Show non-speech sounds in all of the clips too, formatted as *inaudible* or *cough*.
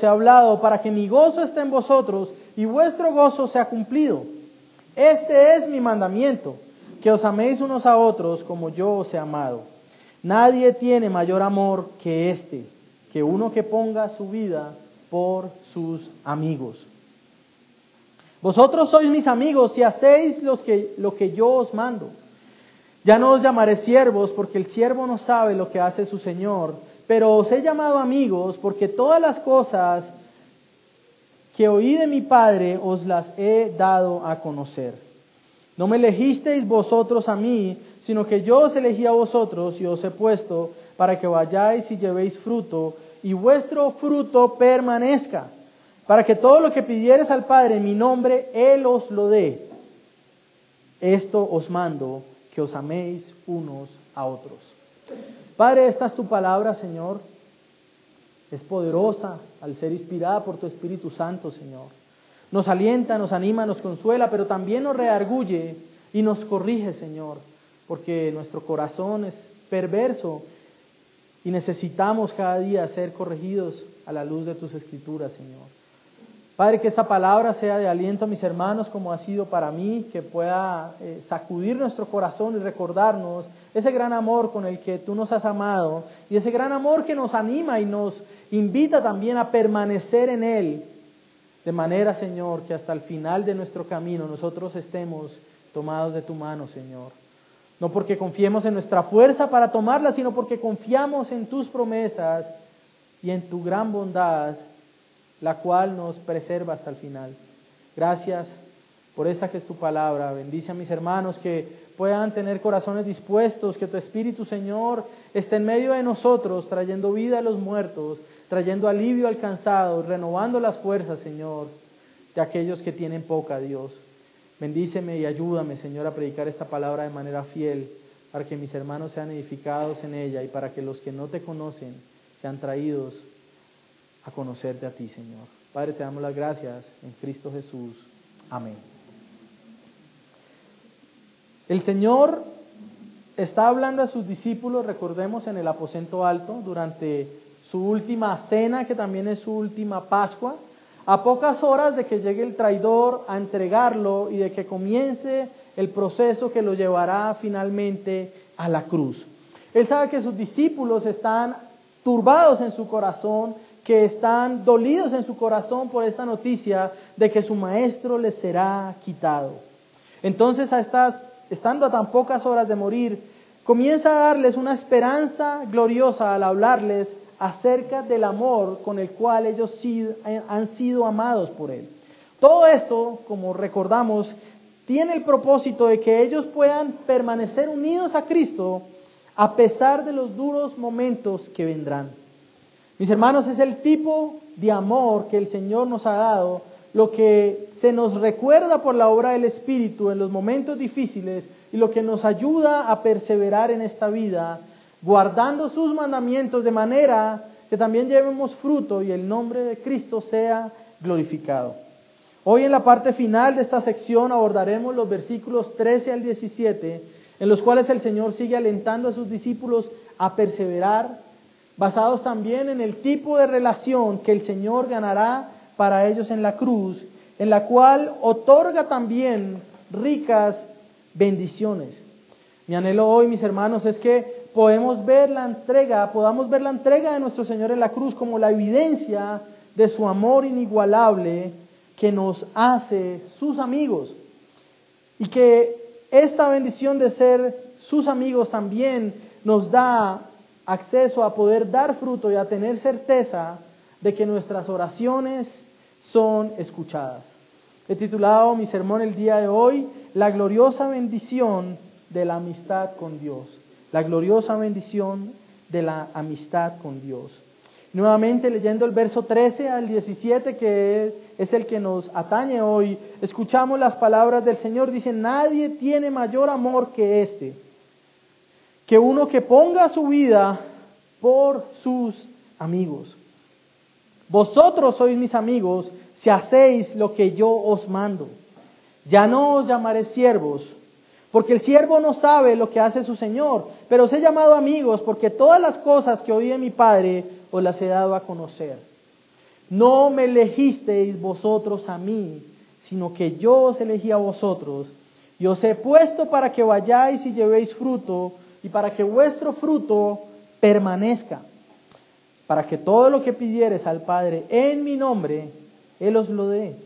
he hablado para que mi gozo esté en vosotros y vuestro gozo sea cumplido. Este es mi mandamiento, que os améis unos a otros como yo os he amado. Nadie tiene mayor amor que este, que uno que ponga su vida por sus amigos. Vosotros sois mis amigos si hacéis lo que yo os mando. Ya no os llamaré siervos porque el siervo no sabe lo que hace su Señor, pero os he llamado amigos porque todas las cosas que oí de mi Padre os las he dado a conocer. No me elegisteis vosotros a mí, sino que yo os elegí a vosotros y os he puesto para que vayáis y llevéis fruto y vuestro fruto permanezca, para que todo lo que pidieres al Padre en mi nombre, Él os lo dé. Esto os mando, que os améis unos a otros. Padre, esta es tu palabra, Señor. Es poderosa al ser inspirada por tu Espíritu Santo, Señor. Nos alienta, nos anima, nos consuela, pero también nos reargulle y nos corrige, Señor, porque nuestro corazón es perverso y necesitamos cada día ser corregidos a la luz de tus escrituras, Señor. Padre, que esta palabra sea de aliento a mis hermanos como ha sido para mí, que pueda eh, sacudir nuestro corazón y recordarnos ese gran amor con el que tú nos has amado y ese gran amor que nos anima y nos invita también a permanecer en Él, de manera, Señor, que hasta el final de nuestro camino nosotros estemos tomados de tu mano, Señor. No porque confiemos en nuestra fuerza para tomarla, sino porque confiamos en tus promesas y en tu gran bondad la cual nos preserva hasta el final. Gracias por esta que es tu palabra. Bendice a mis hermanos que puedan tener corazones dispuestos, que tu Espíritu, Señor, esté en medio de nosotros, trayendo vida a los muertos, trayendo alivio al cansado, renovando las fuerzas, Señor, de aquellos que tienen poca, Dios. Bendíceme y ayúdame, Señor, a predicar esta palabra de manera fiel, para que mis hermanos sean edificados en ella y para que los que no te conocen sean traídos a conocerte a ti, Señor. Padre, te damos las gracias en Cristo Jesús. Amén. El Señor está hablando a sus discípulos, recordemos, en el aposento alto, durante su última cena, que también es su última Pascua, a pocas horas de que llegue el traidor a entregarlo y de que comience el proceso que lo llevará finalmente a la cruz. Él sabe que sus discípulos están turbados en su corazón, que están dolidos en su corazón por esta noticia de que su maestro les será quitado. Entonces, a estando a tan pocas horas de morir, comienza a darles una esperanza gloriosa al hablarles acerca del amor con el cual ellos han sido amados por Él. Todo esto, como recordamos, tiene el propósito de que ellos puedan permanecer unidos a Cristo a pesar de los duros momentos que vendrán. Mis hermanos, es el tipo de amor que el Señor nos ha dado, lo que se nos recuerda por la obra del Espíritu en los momentos difíciles y lo que nos ayuda a perseverar en esta vida, guardando sus mandamientos de manera que también llevemos fruto y el nombre de Cristo sea glorificado. Hoy en la parte final de esta sección abordaremos los versículos 13 al 17, en los cuales el Señor sigue alentando a sus discípulos a perseverar basados también en el tipo de relación que el Señor ganará para ellos en la cruz, en la cual otorga también ricas bendiciones. Mi anhelo hoy, mis hermanos, es que podemos ver la entrega, podamos ver la entrega de nuestro Señor en la cruz como la evidencia de su amor inigualable que nos hace sus amigos. Y que esta bendición de ser sus amigos también nos da acceso a poder dar fruto y a tener certeza de que nuestras oraciones son escuchadas. He titulado mi sermón el día de hoy, La gloriosa bendición de la amistad con Dios. La gloriosa bendición de la amistad con Dios. Nuevamente leyendo el verso 13 al 17, que es el que nos atañe hoy, escuchamos las palabras del Señor. Dice, nadie tiene mayor amor que este que uno que ponga su vida por sus amigos. Vosotros sois mis amigos si hacéis lo que yo os mando. Ya no os llamaré siervos, porque el siervo no sabe lo que hace su Señor, pero os he llamado amigos porque todas las cosas que oí de mi Padre os las he dado a conocer. no me elegisteis vosotros a mí, sino que yo os elegí a vosotros, y os he puesto para que vayáis y llevéis fruto, y para que vuestro fruto permanezca, para que todo lo que pidieres al Padre en mi nombre, Él os lo dé.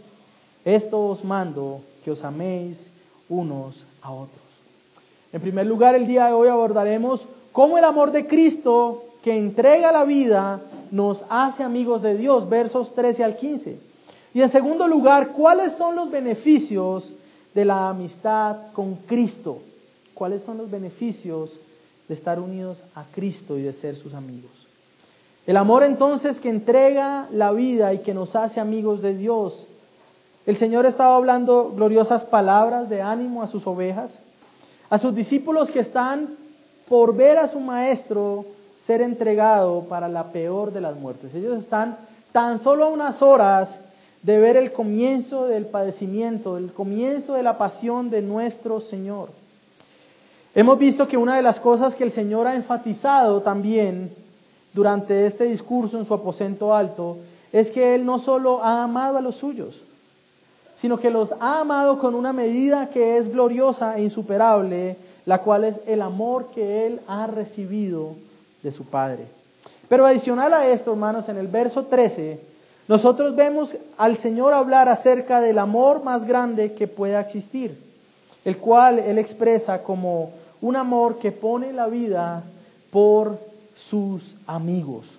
Esto os mando, que os améis unos a otros. En primer lugar, el día de hoy abordaremos cómo el amor de Cristo que entrega la vida nos hace amigos de Dios, versos 13 al 15. Y en segundo lugar, ¿cuáles son los beneficios de la amistad con Cristo? ¿Cuáles son los beneficios de estar unidos a Cristo y de ser sus amigos? El amor entonces que entrega la vida y que nos hace amigos de Dios. El Señor estaba hablando gloriosas palabras de ánimo a sus ovejas, a sus discípulos que están por ver a su Maestro ser entregado para la peor de las muertes. Ellos están tan solo a unas horas de ver el comienzo del padecimiento, el comienzo de la pasión de nuestro Señor. Hemos visto que una de las cosas que el Señor ha enfatizado también durante este discurso en su aposento alto es que Él no solo ha amado a los suyos, sino que los ha amado con una medida que es gloriosa e insuperable, la cual es el amor que Él ha recibido de su Padre. Pero adicional a esto, hermanos, en el verso 13, nosotros vemos al Señor hablar acerca del amor más grande que pueda existir, el cual Él expresa como un amor que pone la vida por sus amigos.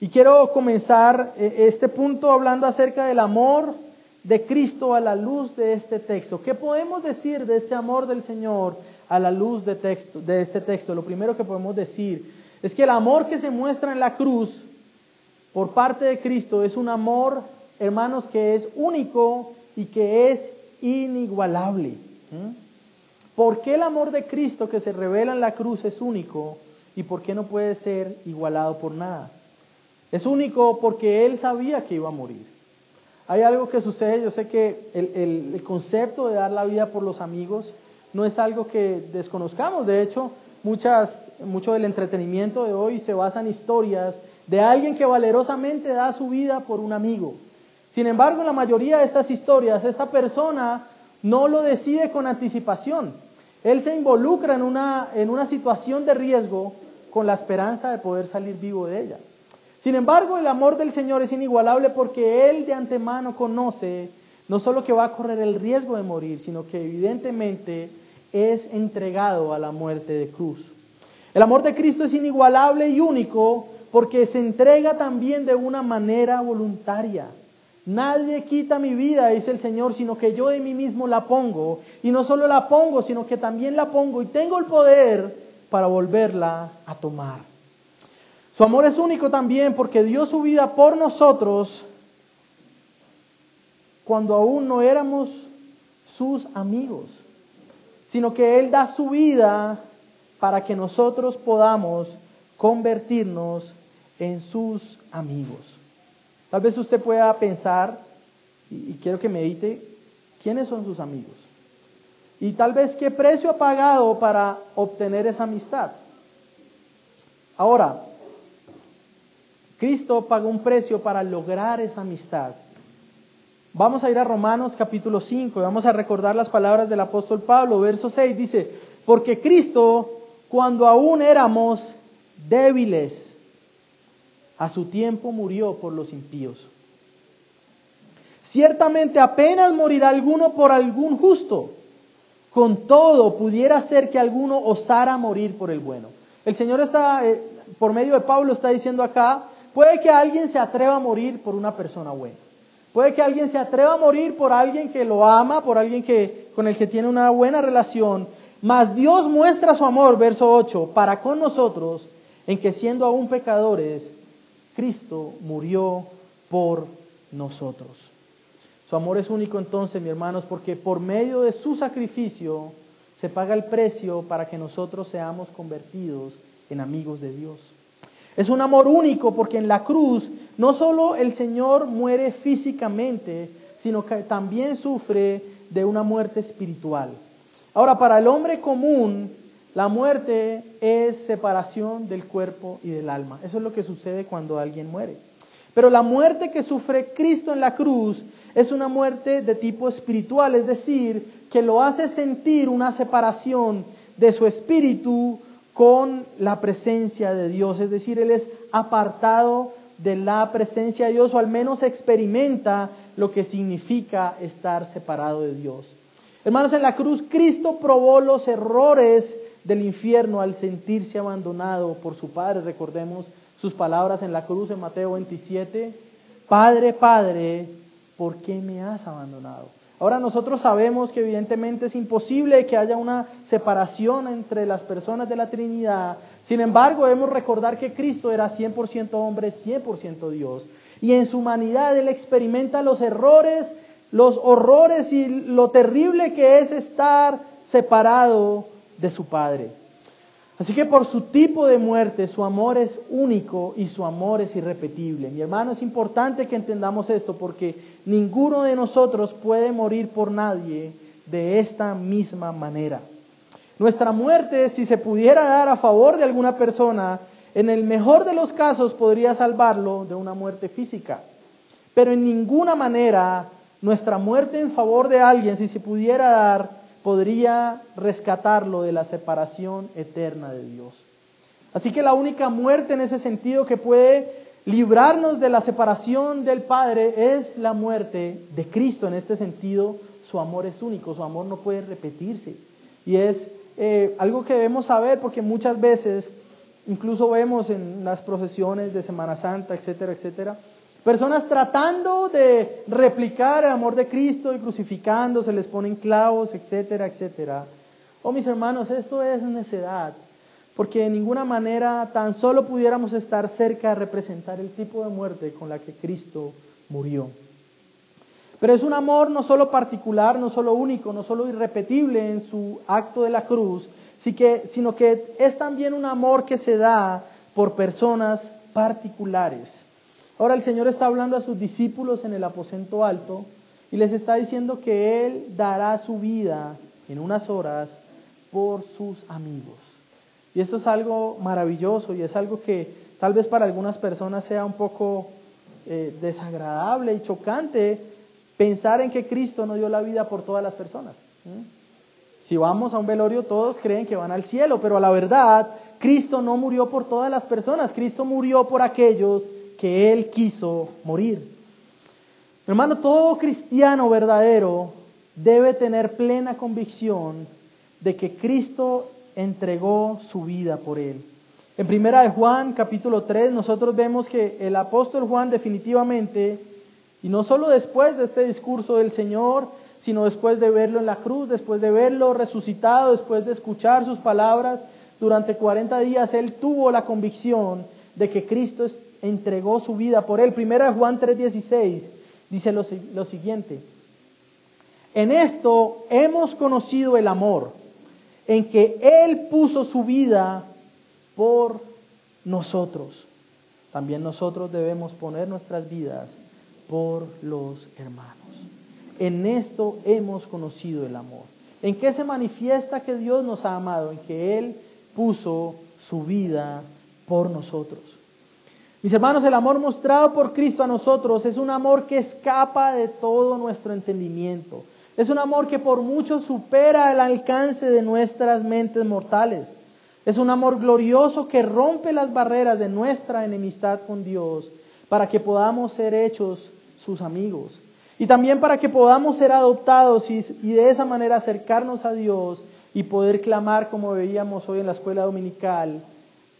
Y quiero comenzar eh, este punto hablando acerca del amor de Cristo a la luz de este texto. ¿Qué podemos decir de este amor del Señor a la luz de, texto, de este texto, lo primero que podemos decir es que el amor que se muestra en la cruz por parte de Cristo es un amor, hermanos, que es único y que es inigualable. ¿Por qué el amor de Cristo que se revela en la cruz es único y por qué no puede ser igualado por nada? Es único porque Él sabía que iba a morir. Hay algo que sucede, yo sé que el, el concepto de dar la vida por los amigos no es algo que desconozcamos. De hecho, muchas, mucho del entretenimiento de hoy se basa en historias de alguien que valerosamente da su vida por un amigo. Sin embargo, en la mayoría de estas historias, esta persona no lo decide con anticipación. Él se involucra en una, en una situación de riesgo con la esperanza de poder salir vivo de ella. Sin embargo, el amor del Señor es inigualable porque Él de antemano conoce no solo que va a correr el riesgo de morir, sino que evidentemente es entregado a la muerte de cruz. El amor de Cristo es inigualable y único porque se entrega también de una manera voluntaria. Nadie quita mi vida, dice el Señor, sino que yo de mí mismo la pongo. Y no solo la pongo, sino que también la pongo y tengo el poder para volverla a tomar. Su amor es único también porque dio su vida por nosotros cuando aún no éramos sus amigos sino que Él da su vida para que nosotros podamos convertirnos en sus amigos. Tal vez usted pueda pensar, y quiero que medite, ¿quiénes son sus amigos? Y tal vez qué precio ha pagado para obtener esa amistad. Ahora, Cristo pagó un precio para lograr esa amistad. Vamos a ir a Romanos capítulo 5 y vamos a recordar las palabras del apóstol Pablo. Verso 6 dice, porque Cristo, cuando aún éramos débiles, a su tiempo murió por los impíos. Ciertamente apenas morirá alguno por algún justo. Con todo, pudiera ser que alguno osara morir por el bueno. El Señor está, eh, por medio de Pablo, está diciendo acá, puede que alguien se atreva a morir por una persona buena. Puede que alguien se atreva a morir por alguien que lo ama, por alguien que, con el que tiene una buena relación. Mas Dios muestra su amor, verso 8, para con nosotros, en que siendo aún pecadores, Cristo murió por nosotros. Su amor es único entonces, mis hermanos, porque por medio de su sacrificio se paga el precio para que nosotros seamos convertidos en amigos de Dios. Es un amor único porque en la cruz no solo el Señor muere físicamente, sino que también sufre de una muerte espiritual. Ahora, para el hombre común, la muerte es separación del cuerpo y del alma. Eso es lo que sucede cuando alguien muere. Pero la muerte que sufre Cristo en la cruz es una muerte de tipo espiritual, es decir, que lo hace sentir una separación de su espíritu con la presencia de Dios, es decir, Él es apartado de la presencia de Dios o al menos experimenta lo que significa estar separado de Dios. Hermanos, en la cruz Cristo probó los errores del infierno al sentirse abandonado por su Padre. Recordemos sus palabras en la cruz en Mateo 27. Padre, Padre, ¿por qué me has abandonado? Ahora nosotros sabemos que evidentemente es imposible que haya una separación entre las personas de la Trinidad. Sin embargo, debemos recordar que Cristo era 100% hombre, 100% Dios. Y en su humanidad Él experimenta los errores, los horrores y lo terrible que es estar separado de su Padre. Así que por su tipo de muerte, su amor es único y su amor es irrepetible. Mi hermano, es importante que entendamos esto porque ninguno de nosotros puede morir por nadie de esta misma manera. Nuestra muerte, si se pudiera dar a favor de alguna persona, en el mejor de los casos podría salvarlo de una muerte física. Pero en ninguna manera nuestra muerte en favor de alguien, si se pudiera dar, podría rescatarlo de la separación eterna de Dios. Así que la única muerte en ese sentido que puede librarnos de la separación del Padre es la muerte de Cristo. En este sentido, su amor es único, su amor no puede repetirse. Y es eh, algo que debemos saber porque muchas veces, incluso vemos en las procesiones de Semana Santa, etcétera, etcétera, Personas tratando de replicar el amor de Cristo y crucificando, se les ponen clavos, etcétera, etcétera. Oh, mis hermanos, esto es necedad, porque de ninguna manera tan solo pudiéramos estar cerca de representar el tipo de muerte con la que Cristo murió. Pero es un amor no solo particular, no solo único, no solo irrepetible en su acto de la cruz, sino que es también un amor que se da por personas particulares. Ahora el Señor está hablando a sus discípulos en el aposento alto y les está diciendo que Él dará su vida en unas horas por sus amigos. Y esto es algo maravilloso y es algo que tal vez para algunas personas sea un poco eh, desagradable y chocante pensar en que Cristo no dio la vida por todas las personas. Si vamos a un velorio todos creen que van al cielo, pero a la verdad Cristo no murió por todas las personas, Cristo murió por aquellos que Él quiso morir. Hermano, todo cristiano verdadero debe tener plena convicción de que Cristo entregó su vida por Él. En primera de Juan, capítulo 3, nosotros vemos que el apóstol Juan definitivamente, y no solo después de este discurso del Señor, sino después de verlo en la cruz, después de verlo resucitado, después de escuchar sus palabras, durante 40 días él tuvo la convicción de que Cristo entregó su vida por él. Primera Juan 3:16 dice lo, lo siguiente. En esto hemos conocido el amor, en que Él puso su vida por nosotros. También nosotros debemos poner nuestras vidas por los hermanos. En esto hemos conocido el amor. ¿En qué se manifiesta que Dios nos ha amado? En que Él puso su vida por nosotros. Mis hermanos, el amor mostrado por Cristo a nosotros es un amor que escapa de todo nuestro entendimiento. Es un amor que por mucho supera el alcance de nuestras mentes mortales. Es un amor glorioso que rompe las barreras de nuestra enemistad con Dios para que podamos ser hechos sus amigos. Y también para que podamos ser adoptados y, de esa manera acercarnos a Dios y poder clamar como veíamos hoy en la escuela dominical,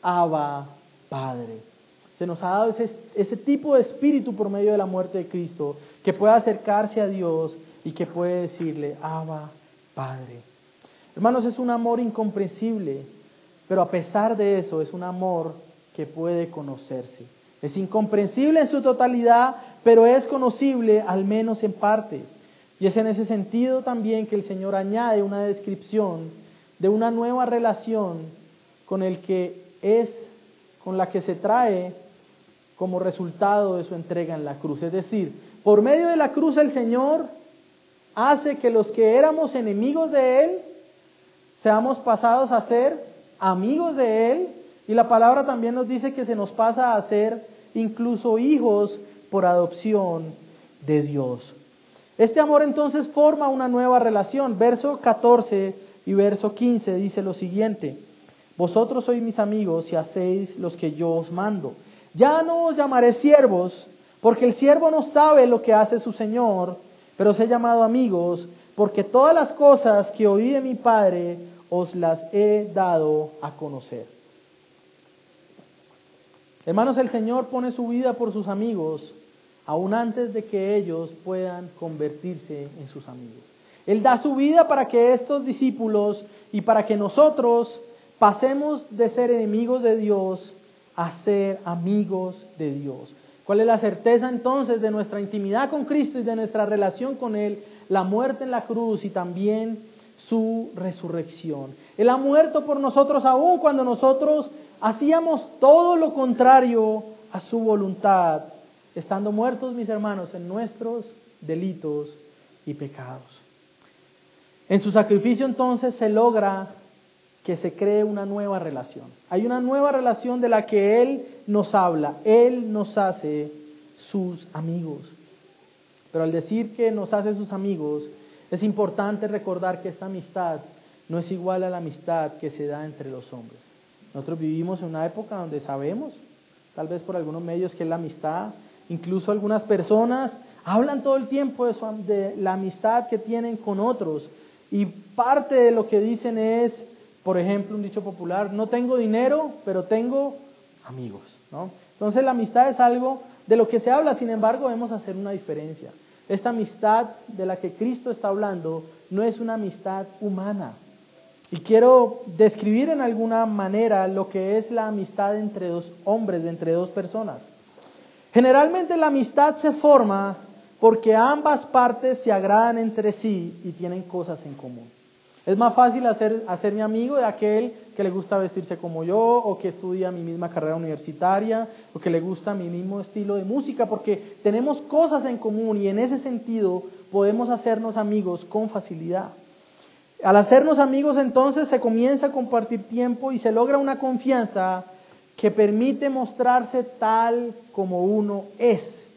Abba Padre. Se nos ha dado ese, tipo de espíritu por medio de la muerte de Cristo, que puede acercarse a Dios y que puede decirle, Abba, Padre. Hermanos, es un amor incomprensible, pero a pesar de eso es un amor que puede conocerse. Es incomprensible en su totalidad, pero es conocible al menos en parte. Y es en ese sentido también que el Señor añade una descripción de una nueva relación con el que es, con la que se trae como resultado de su entrega en la cruz. Es decir, por medio de la cruz el Señor hace que los que éramos enemigos de Él seamos pasados a ser amigos de Él. Y la palabra también nos dice que se nos pasa a ser incluso hijos por adopción de Dios. Este amor entonces forma una nueva relación. Verso 14 y verso 15 dice lo siguiente, vosotros sois mis amigos y hacéis los que yo os mando. Ya no os llamaré siervos, porque el siervo no sabe lo que hace su Señor, pero os he llamado amigos, porque todas las cosas que oí de mi Padre os las he dado a conocer. Hermanos, el Señor pone su vida por sus amigos, aún antes de que ellos puedan convertirse en sus amigos. Él da su vida para que estos discípulos y para que nosotros pasemos de ser enemigos de Dios a ser amigos de Dios. ¿Cuál es la certeza entonces de nuestra intimidad con Cristo y de nuestra relación con Él? La muerte en la cruz y también su resurrección. Él ha muerto por nosotros aún cuando nosotros hacíamos todo lo contrario a su voluntad, estando muertos, mis hermanos, en nuestros delitos y pecados. En su sacrificio entonces se logra que se cree una nueva relación. Hay una nueva relación de la que Él nos habla. Él nos hace sus amigos. Pero al decir que nos hace sus amigos, es importante recordar que esta amistad no es igual a la amistad que se da entre los hombres. Nosotros vivimos en una época donde sabemos, tal vez por algunos medios, que es la amistad. Incluso algunas personas hablan todo el tiempo de, de la amistad que tienen con otros. Y parte de lo que dicen es, por ejemplo, un dicho popular, no tengo dinero, pero tengo amigos. ¿no? Entonces la amistad es algo de lo que se habla, sin embargo, debemos hacer una diferencia. Esta amistad de la que Cristo está hablando no es una amistad humana. Y quiero describir en alguna manera lo que es la amistad entre dos hombres, entre dos personas. Generalmente la amistad se forma porque ambas partes se agradan entre sí y tienen cosas en común. Es más fácil hacer, hacerme amigo de aquel que le gusta vestirse como yo, o que estudia mi misma carrera universitaria, o que le gusta mi mismo estilo de música, porque tenemos cosas en común y en ese sentido podemos hacernos amigos con facilidad. Al hacernos amigos entonces se comienza a compartir tiempo y se logra una confianza que permite mostrarse tal como uno es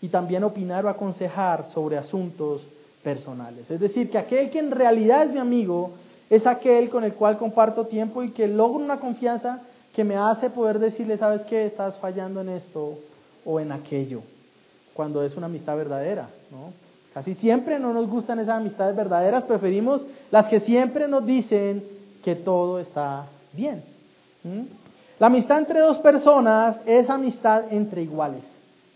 y también opinar o aconsejar sobre asuntos personales. Es decir, que aquel que en realidad es mi amigo es aquel con el cual comparto tiempo y que logro una confianza que me hace poder decirle, sabes que estás fallando en esto o en aquello, cuando es una amistad verdadera. Casi siempre no nos gustan esas amistades verdaderas, preferimos las que siempre nos dicen que todo está bien. La amistad entre dos personas es amistad entre iguales.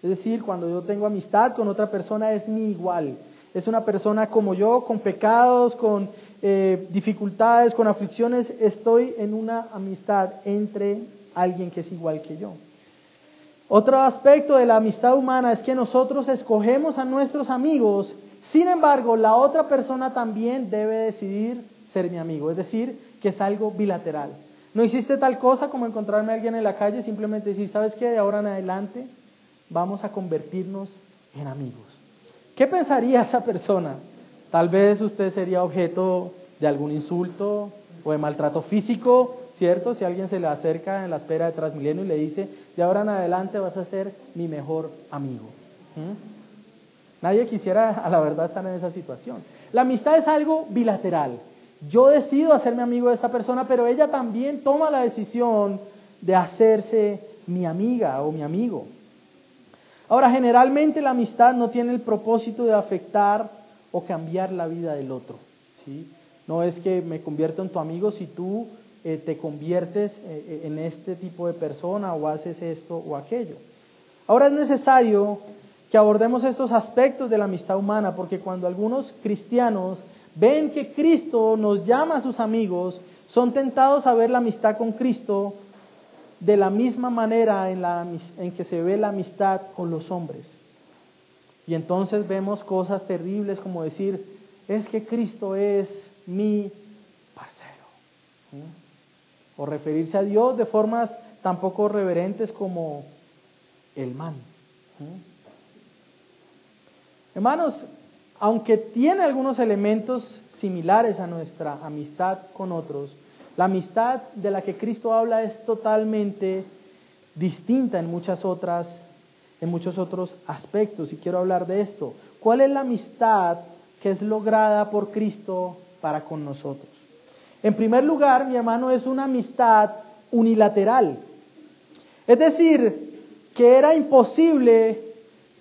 Es decir, cuando yo tengo amistad con otra persona es mi igual es una persona como yo, con pecados, con eh, dificultades, con aflicciones, estoy en una amistad entre alguien que es igual que yo. Otro aspecto de la amistad humana es que nosotros escogemos a nuestros amigos, sin embargo, la otra persona también debe decidir ser mi amigo, es decir, que es algo bilateral. No existe tal cosa como encontrarme a alguien en la calle simplemente decir, ¿sabes qué? De ahora en adelante vamos a convertirnos en amigos. ¿Qué pensaría esa persona? Tal vez usted sería objeto de algún insulto o de maltrato físico, ¿cierto? Si alguien se le acerca en la espera de Transmilenio y le dice, de ahora en adelante vas a ser mi mejor amigo. Nadie quisiera, *laughs* a la verdad, estar en esa situación. La amistad es algo bilateral. Yo decido hacerme amigo de esta persona, pero ella también toma la decisión de hacerse mi amiga o mi amigo. Ahora, generalmente la amistad no tiene el propósito de afectar o cambiar la vida del otro. ¿sí? No es que me convierto en tu amigo si tú eh, te conviertes eh, eh, en este tipo de persona o haces esto o aquello. Ahora es necesario que abordemos estos aspectos de la amistad humana, porque cuando algunos cristianos ven que Cristo nos llama a sus amigos, son tentados a ver la amistad con Cristo de la misma manera en, la, en que se ve la amistad con los hombres. Y entonces vemos cosas terribles como decir, es que Cristo es mi parcero. O referirse a Dios de formas tan poco reverentes como el man. Hermanos, aunque tiene algunos elementos similares a nuestra amistad con otros, la amistad de la que Cristo habla es totalmente distinta en muchas otras en muchos otros aspectos y quiero hablar de esto. ¿Cuál es la amistad que es lograda por Cristo para con nosotros? En primer lugar, mi hermano, es una amistad unilateral. Es decir, que era imposible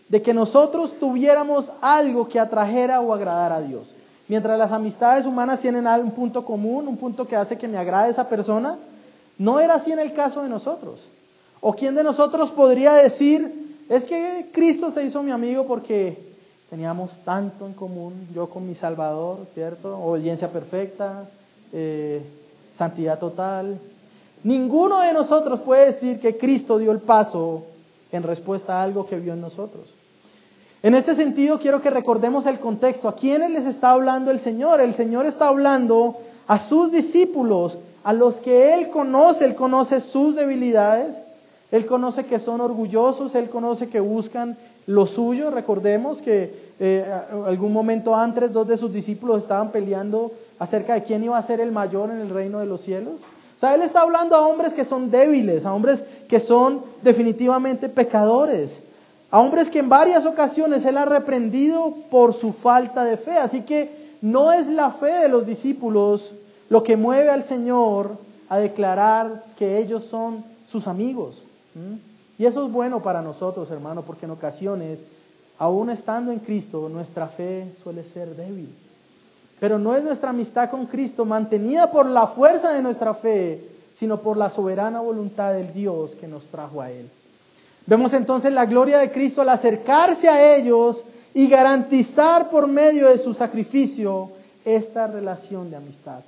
de que nosotros tuviéramos algo que atrajera o agradara a Dios. Mientras las amistades humanas tienen un punto común, un punto que hace que me agrade esa persona, no era así en el caso de nosotros. ¿O quién de nosotros podría decir, es que Cristo se hizo mi amigo porque teníamos tanto en común, yo con mi Salvador, ¿cierto? Obediencia perfecta, eh, santidad total. Ninguno de nosotros puede decir que Cristo dio el paso en respuesta a algo que vio en nosotros. En este sentido, quiero que recordemos el contexto. ¿A quiénes les está hablando el Señor? El Señor está hablando a sus discípulos, a los que Él conoce. Él conoce sus debilidades, él conoce que son orgullosos, Él conoce que buscan lo suyo. Recordemos que eh, algún momento antes dos de sus discípulos estaban peleando acerca de quién iba a ser el mayor en el reino de los cielos. O sea, Él está hablando a hombres que son débiles, a hombres que son definitivamente pecadores, a hombres que en varias ocasiones Él ha reprendido por su falta de fe. Así que no es la fe de los discípulos lo que mueve al Señor a declarar que ellos son sus amigos. Y eso es bueno para nosotros, hermano, porque en ocasiones, aún estando en Cristo, nuestra fe suele ser débil. Pero no es nuestra amistad con Cristo mantenida por la fuerza de nuestra fe, sino por la soberana voluntad del Dios que nos trajo a Él. Vemos entonces la gloria de Cristo al acercarse a ellos y garantizar por medio de su sacrificio esta relación de amistad.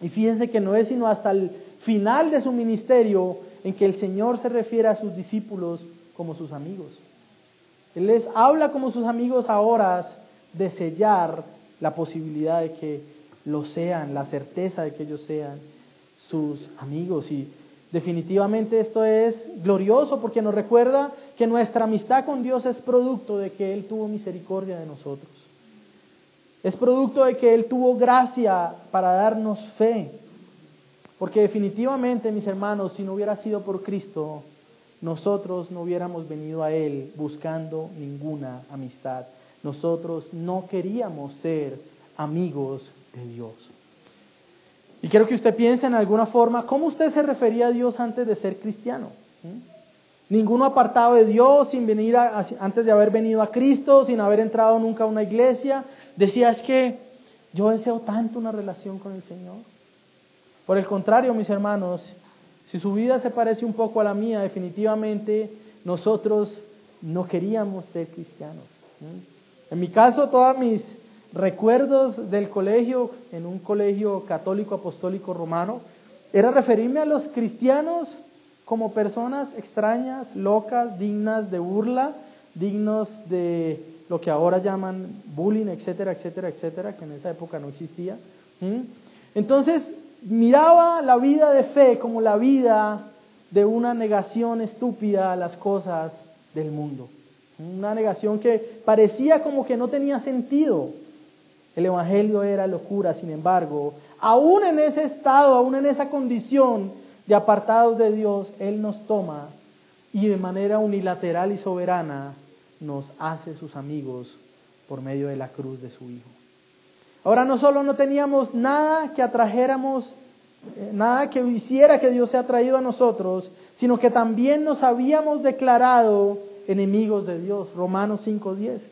Y fíjense que no es sino hasta el final de su ministerio en que el Señor se refiere a sus discípulos como sus amigos. Él les habla como sus amigos ahora de sellar la posibilidad de que lo sean, la certeza de que ellos sean sus amigos. Y definitivamente esto es glorioso porque nos recuerda que nuestra amistad con Dios es producto de que Él tuvo misericordia de nosotros. Es producto de que Él tuvo gracia para darnos fe. Porque definitivamente, mis hermanos, si no hubiera sido por Cristo, nosotros no hubiéramos venido a Él buscando ninguna amistad. Nosotros no queríamos ser amigos de Dios. Y quiero que usted piense en alguna forma, ¿cómo usted se refería a Dios antes de ser cristiano? ¿Mm? Ninguno apartado de Dios, sin venir antes de haber venido a Cristo, sin haber entrado nunca a una iglesia. Decía, es que yo deseo tanto una relación con el Señor. Por el contrario, mis hermanos, si su vida se parece un poco a la mía, definitivamente nosotros no queríamos ser cristianos. En mi caso, todos mis recuerdos del colegio, en un colegio católico apostólico romano, era referirme a los cristianos como personas extrañas, locas, dignas de burla, dignos de lo que ahora llaman bullying, etcétera, etcétera, etcétera, que en esa época no existía. Entonces, miraba la vida de fe como la vida de una negación estúpida a las cosas del mundo. Una negación que parecía como que no tenía sentido. El Evangelio era locura, sin embargo, aún en ese estado, aún en esa condición de apartados de Dios, Él nos toma y de manera unilateral y soberana nos hace sus amigos por medio de la cruz de su Hijo. Ahora no solo no teníamos nada que atrajéramos, eh, nada que hiciera que Dios se ha traído a nosotros, sino que también nos habíamos declarado enemigos de Dios. Romanos 5:10.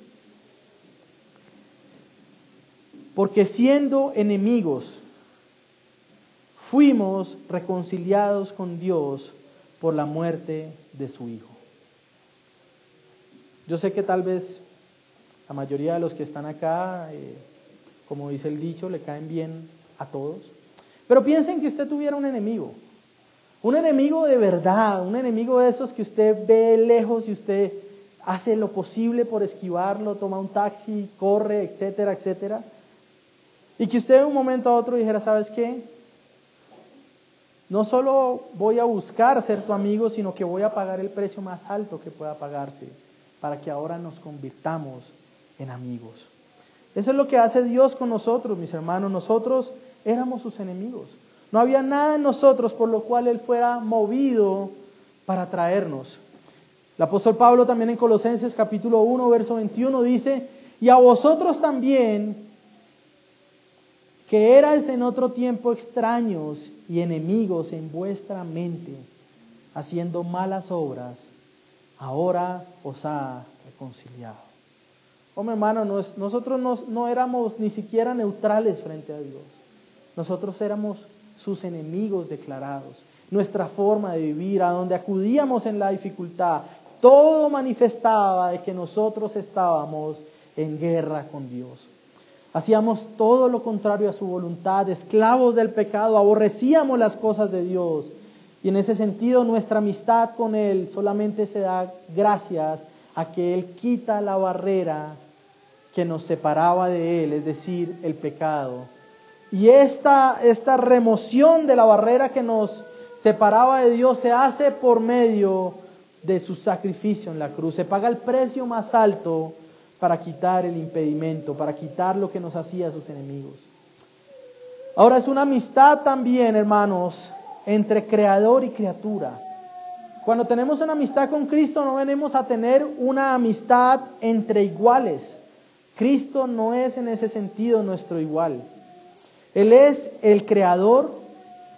Porque siendo enemigos, fuimos reconciliados con Dios por la muerte de su Hijo. Yo sé que tal vez la mayoría de los que están acá eh, como dice el dicho, le caen bien a todos. Pero piensen que usted tuviera un enemigo, un enemigo de verdad, un enemigo de esos que usted ve lejos y usted hace lo posible por esquivarlo, toma un taxi, corre, etcétera, etcétera. Y que usted de un momento a otro dijera, ¿sabes qué? No solo voy a buscar ser tu amigo, sino que voy a pagar el precio más alto que pueda pagarse para que ahora nos convirtamos en amigos. Eso es lo que hace Dios con nosotros, mis hermanos. Nosotros éramos sus enemigos. No había nada en nosotros por lo cual Él fuera movido para traernos. El apóstol Pablo también en Colosenses capítulo 1, verso 21 dice, y a vosotros también, que erais en otro tiempo extraños y enemigos en vuestra mente, haciendo malas obras, ahora os ha reconciliado. Hombre hermano, nosotros no, no éramos ni siquiera neutrales frente a Dios. Nosotros éramos sus enemigos declarados. Nuestra forma de vivir, a donde acudíamos en la dificultad, todo manifestaba de que nosotros estábamos en guerra con Dios. Hacíamos todo lo contrario a su voluntad, esclavos del pecado, aborrecíamos las cosas de Dios. Y en ese sentido nuestra amistad con Él solamente se da gracias a que Él quita la barrera que nos separaba de Él, es decir, el pecado. Y esta, esta remoción de la barrera que nos separaba de Dios se hace por medio de su sacrificio en la cruz. Se paga el precio más alto para quitar el impedimento, para quitar lo que nos hacía sus enemigos. Ahora es una amistad también, hermanos, entre creador y criatura. Cuando tenemos una amistad con Cristo no venimos a tener una amistad entre iguales. Cristo no es en ese sentido nuestro igual. Él es el creador,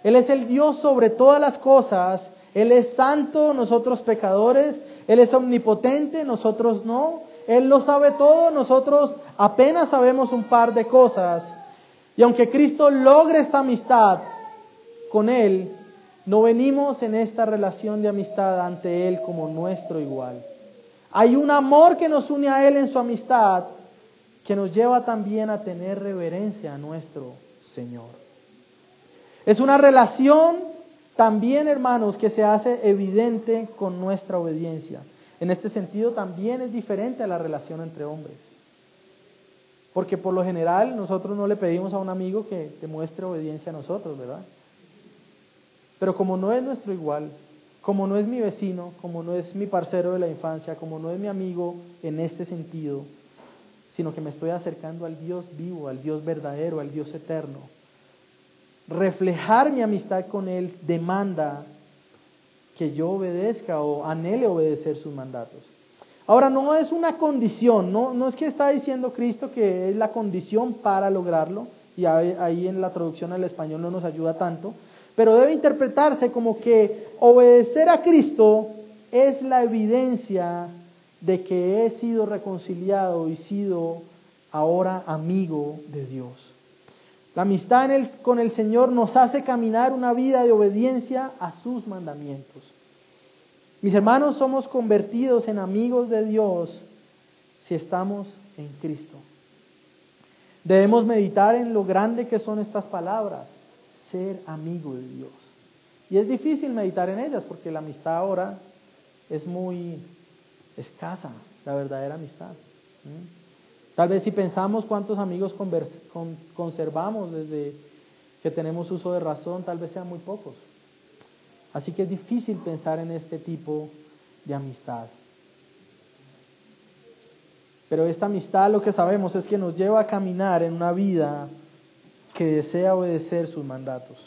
Él es el Dios sobre todas las cosas, Él es santo, nosotros pecadores, Él es omnipotente, nosotros no, Él lo sabe todo, nosotros apenas sabemos un par de cosas. Y aunque Cristo logre esta amistad con Él, no venimos en esta relación de amistad ante Él como nuestro igual. Hay un amor que nos une a Él en su amistad que nos lleva también a tener reverencia a nuestro Señor. Es una relación también, hermanos, que se hace evidente con nuestra obediencia. En este sentido también es diferente a la relación entre hombres. Porque por lo general nosotros no le pedimos a un amigo que demuestre obediencia a nosotros, ¿verdad? Pero como no es nuestro igual, como no es mi vecino, como no es mi parcero de la infancia, como no es mi amigo en este sentido, sino que me estoy acercando al Dios vivo, al Dios verdadero, al Dios eterno. Reflejar mi amistad con Él demanda que yo obedezca o anhele obedecer sus mandatos. Ahora, no es una condición, no, no es que está diciendo Cristo que es la condición para lograrlo, y ahí en la traducción al español no nos ayuda tanto, pero debe interpretarse como que obedecer a Cristo es la evidencia de que he sido reconciliado y sido ahora amigo de Dios. La amistad con el Señor nos hace caminar una vida de obediencia a sus mandamientos. Mis hermanos, somos convertidos en amigos de Dios si estamos en Cristo. Debemos meditar en lo grande que son estas palabras ser amigo de Dios. Y es difícil meditar en ellas porque la amistad ahora es muy escasa, la verdadera amistad. Tal vez si pensamos cuántos amigos conservamos desde que tenemos uso de razón, tal vez sean muy pocos. Así que es difícil pensar en este tipo de amistad. Pero esta amistad lo que sabemos es que nos lleva a caminar en una vida que desea obedecer sus mandatos.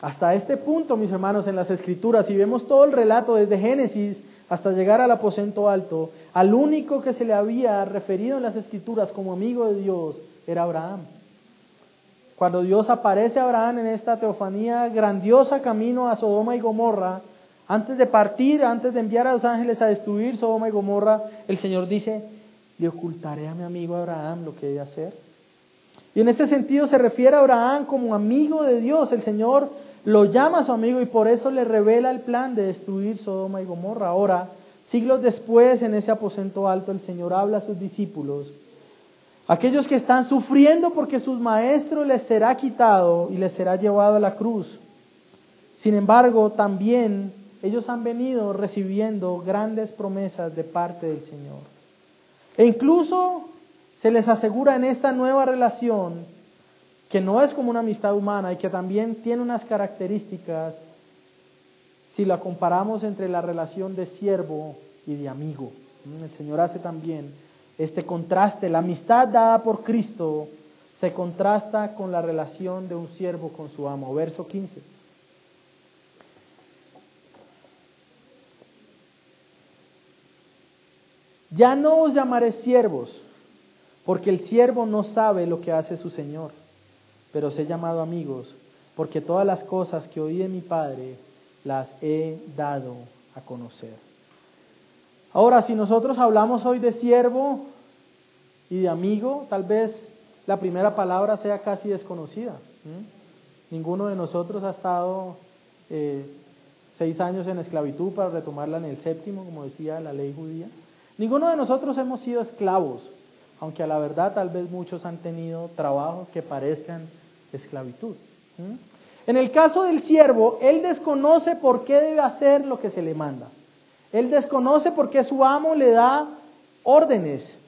Hasta este punto, mis hermanos, en las Escrituras, si vemos todo el relato desde Génesis hasta llegar al aposento alto, al único que se le había referido en las Escrituras como amigo de Dios era Abraham. Cuando Dios aparece a Abraham en esta teofanía grandiosa camino a Sodoma y Gomorra, antes de partir, antes de enviar a los ángeles a destruir Sodoma y Gomorra, el Señor dice, le ocultaré a mi amigo Abraham lo que he de hacer. Y en este sentido se refiere a Abraham como amigo de Dios. El Señor lo llama su amigo y por eso le revela el plan de destruir Sodoma y Gomorra. Ahora, siglos después, en ese aposento alto, el Señor habla a sus discípulos, aquellos que están sufriendo porque sus maestros les será quitado y les será llevado a la cruz. Sin embargo, también ellos han venido recibiendo grandes promesas de parte del Señor. E incluso se les asegura en esta nueva relación que no es como una amistad humana y que también tiene unas características si la comparamos entre la relación de siervo y de amigo. El Señor hace también este contraste. La amistad dada por Cristo se contrasta con la relación de un siervo con su amo. Verso 15. Ya no os llamaré siervos, porque el siervo no sabe lo que hace su Señor pero os he llamado amigos, porque todas las cosas que oí de mi Padre las he dado a conocer. Ahora, si nosotros hablamos hoy de siervo y de amigo, tal vez la primera palabra sea casi desconocida. Ninguno de nosotros ha estado eh, seis años en esclavitud para retomarla en el séptimo, como decía la ley judía. Ninguno de nosotros hemos sido esclavos, aunque a la verdad tal vez muchos han tenido trabajos que parezcan esclavitud. En el caso del siervo, él desconoce por qué debe hacer lo que se le manda. Él desconoce por qué su amo le da órdenes.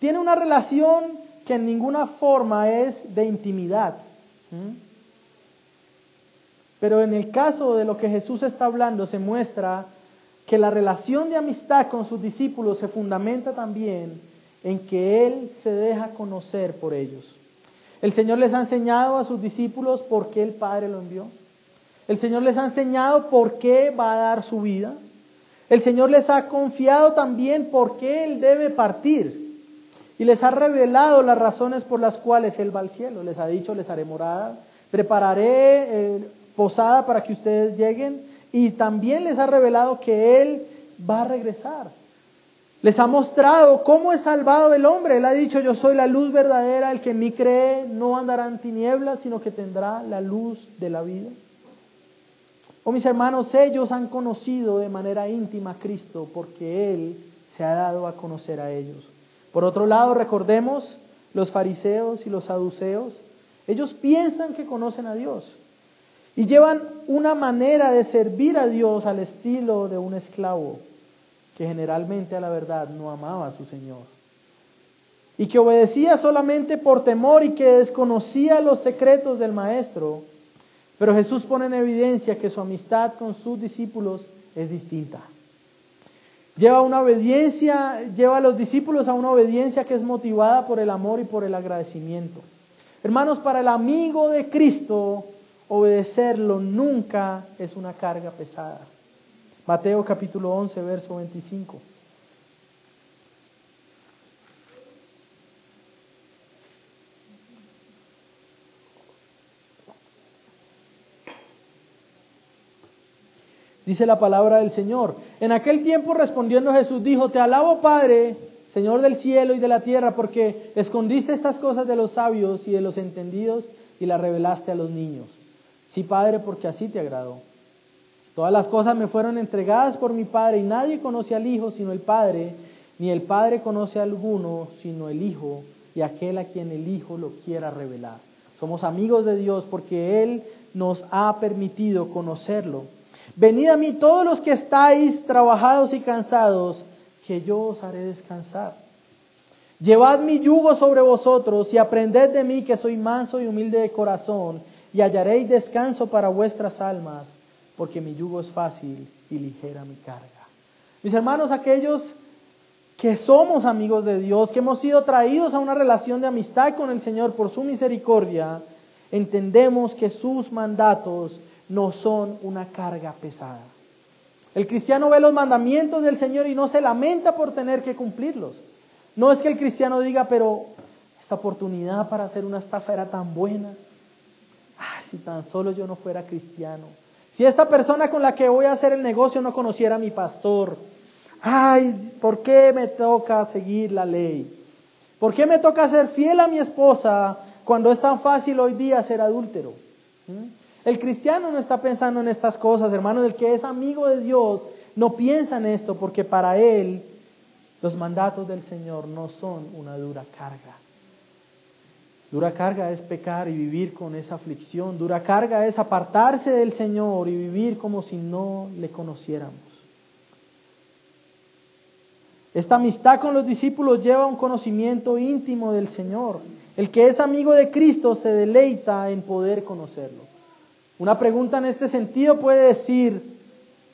Tiene una relación que en ninguna forma es de intimidad. Pero en el caso de lo que Jesús está hablando, se muestra que la relación de amistad con sus discípulos se fundamenta también en que Él se deja conocer por ellos. El Señor les ha enseñado a sus discípulos por qué el Padre lo envió. El Señor les ha enseñado por qué va a dar su vida. El Señor les ha confiado también por qué Él debe partir. Y les ha revelado las razones por las cuales Él va al cielo. Les ha dicho, les haré morada, prepararé eh, posada para que ustedes lleguen. Y también les ha revelado que Él va a regresar. Les ha mostrado cómo es salvado el hombre. Él ha dicho, yo soy la luz verdadera, el que en mí cree no andará en tinieblas, sino que tendrá la luz de la vida. Oh mis hermanos, ellos han conocido de manera íntima a Cristo porque Él se ha dado a conocer a ellos. Por otro lado, recordemos los fariseos y los saduceos. Ellos piensan que conocen a Dios y llevan una manera de servir a Dios al estilo de un esclavo que generalmente a la verdad no amaba a su Señor y que obedecía solamente por temor y que desconocía los secretos del Maestro. Pero Jesús pone en evidencia que su amistad con sus discípulos es distinta. Lleva una obediencia, lleva a los discípulos a una obediencia que es motivada por el amor y por el agradecimiento. Hermanos, para el amigo de Cristo, obedecerlo nunca es una carga pesada. Mateo capítulo 11, verso 25. Dice la palabra del Señor. En aquel tiempo respondiendo Jesús dijo, te alabo Padre, Señor del cielo y de la tierra, porque escondiste estas cosas de los sabios y de los entendidos y las revelaste a los niños. Sí, Padre, porque así te agradó. Todas las cosas me fueron entregadas por mi Padre y nadie conoce al Hijo sino el Padre, ni el Padre conoce a alguno sino el Hijo y aquel a quien el Hijo lo quiera revelar. Somos amigos de Dios porque Él nos ha permitido conocerlo. Venid a mí todos los que estáis trabajados y cansados, que yo os haré descansar. Llevad mi yugo sobre vosotros y aprended de mí que soy manso y humilde de corazón, y hallaréis descanso para vuestras almas, porque mi yugo es fácil y ligera mi carga. Mis hermanos, aquellos que somos amigos de Dios, que hemos sido traídos a una relación de amistad con el Señor por su misericordia, entendemos que sus mandatos no son una carga pesada. El cristiano ve los mandamientos del Señor y no se lamenta por tener que cumplirlos. No es que el cristiano diga, pero esta oportunidad para hacer una estafa era tan buena. Ah, si tan solo yo no fuera cristiano. Si esta persona con la que voy a hacer el negocio no conociera a mi pastor. Ay, ¿por qué me toca seguir la ley? ¿Por qué me toca ser fiel a mi esposa cuando es tan fácil hoy día ser adúltero? ¿Mm? El cristiano no está pensando en estas cosas, hermano. El que es amigo de Dios no piensa en esto porque para él los mandatos del Señor no son una dura carga. Dura carga es pecar y vivir con esa aflicción. Dura carga es apartarse del Señor y vivir como si no le conociéramos. Esta amistad con los discípulos lleva a un conocimiento íntimo del Señor. El que es amigo de Cristo se deleita en poder conocerlo. Una pregunta en este sentido puede decir,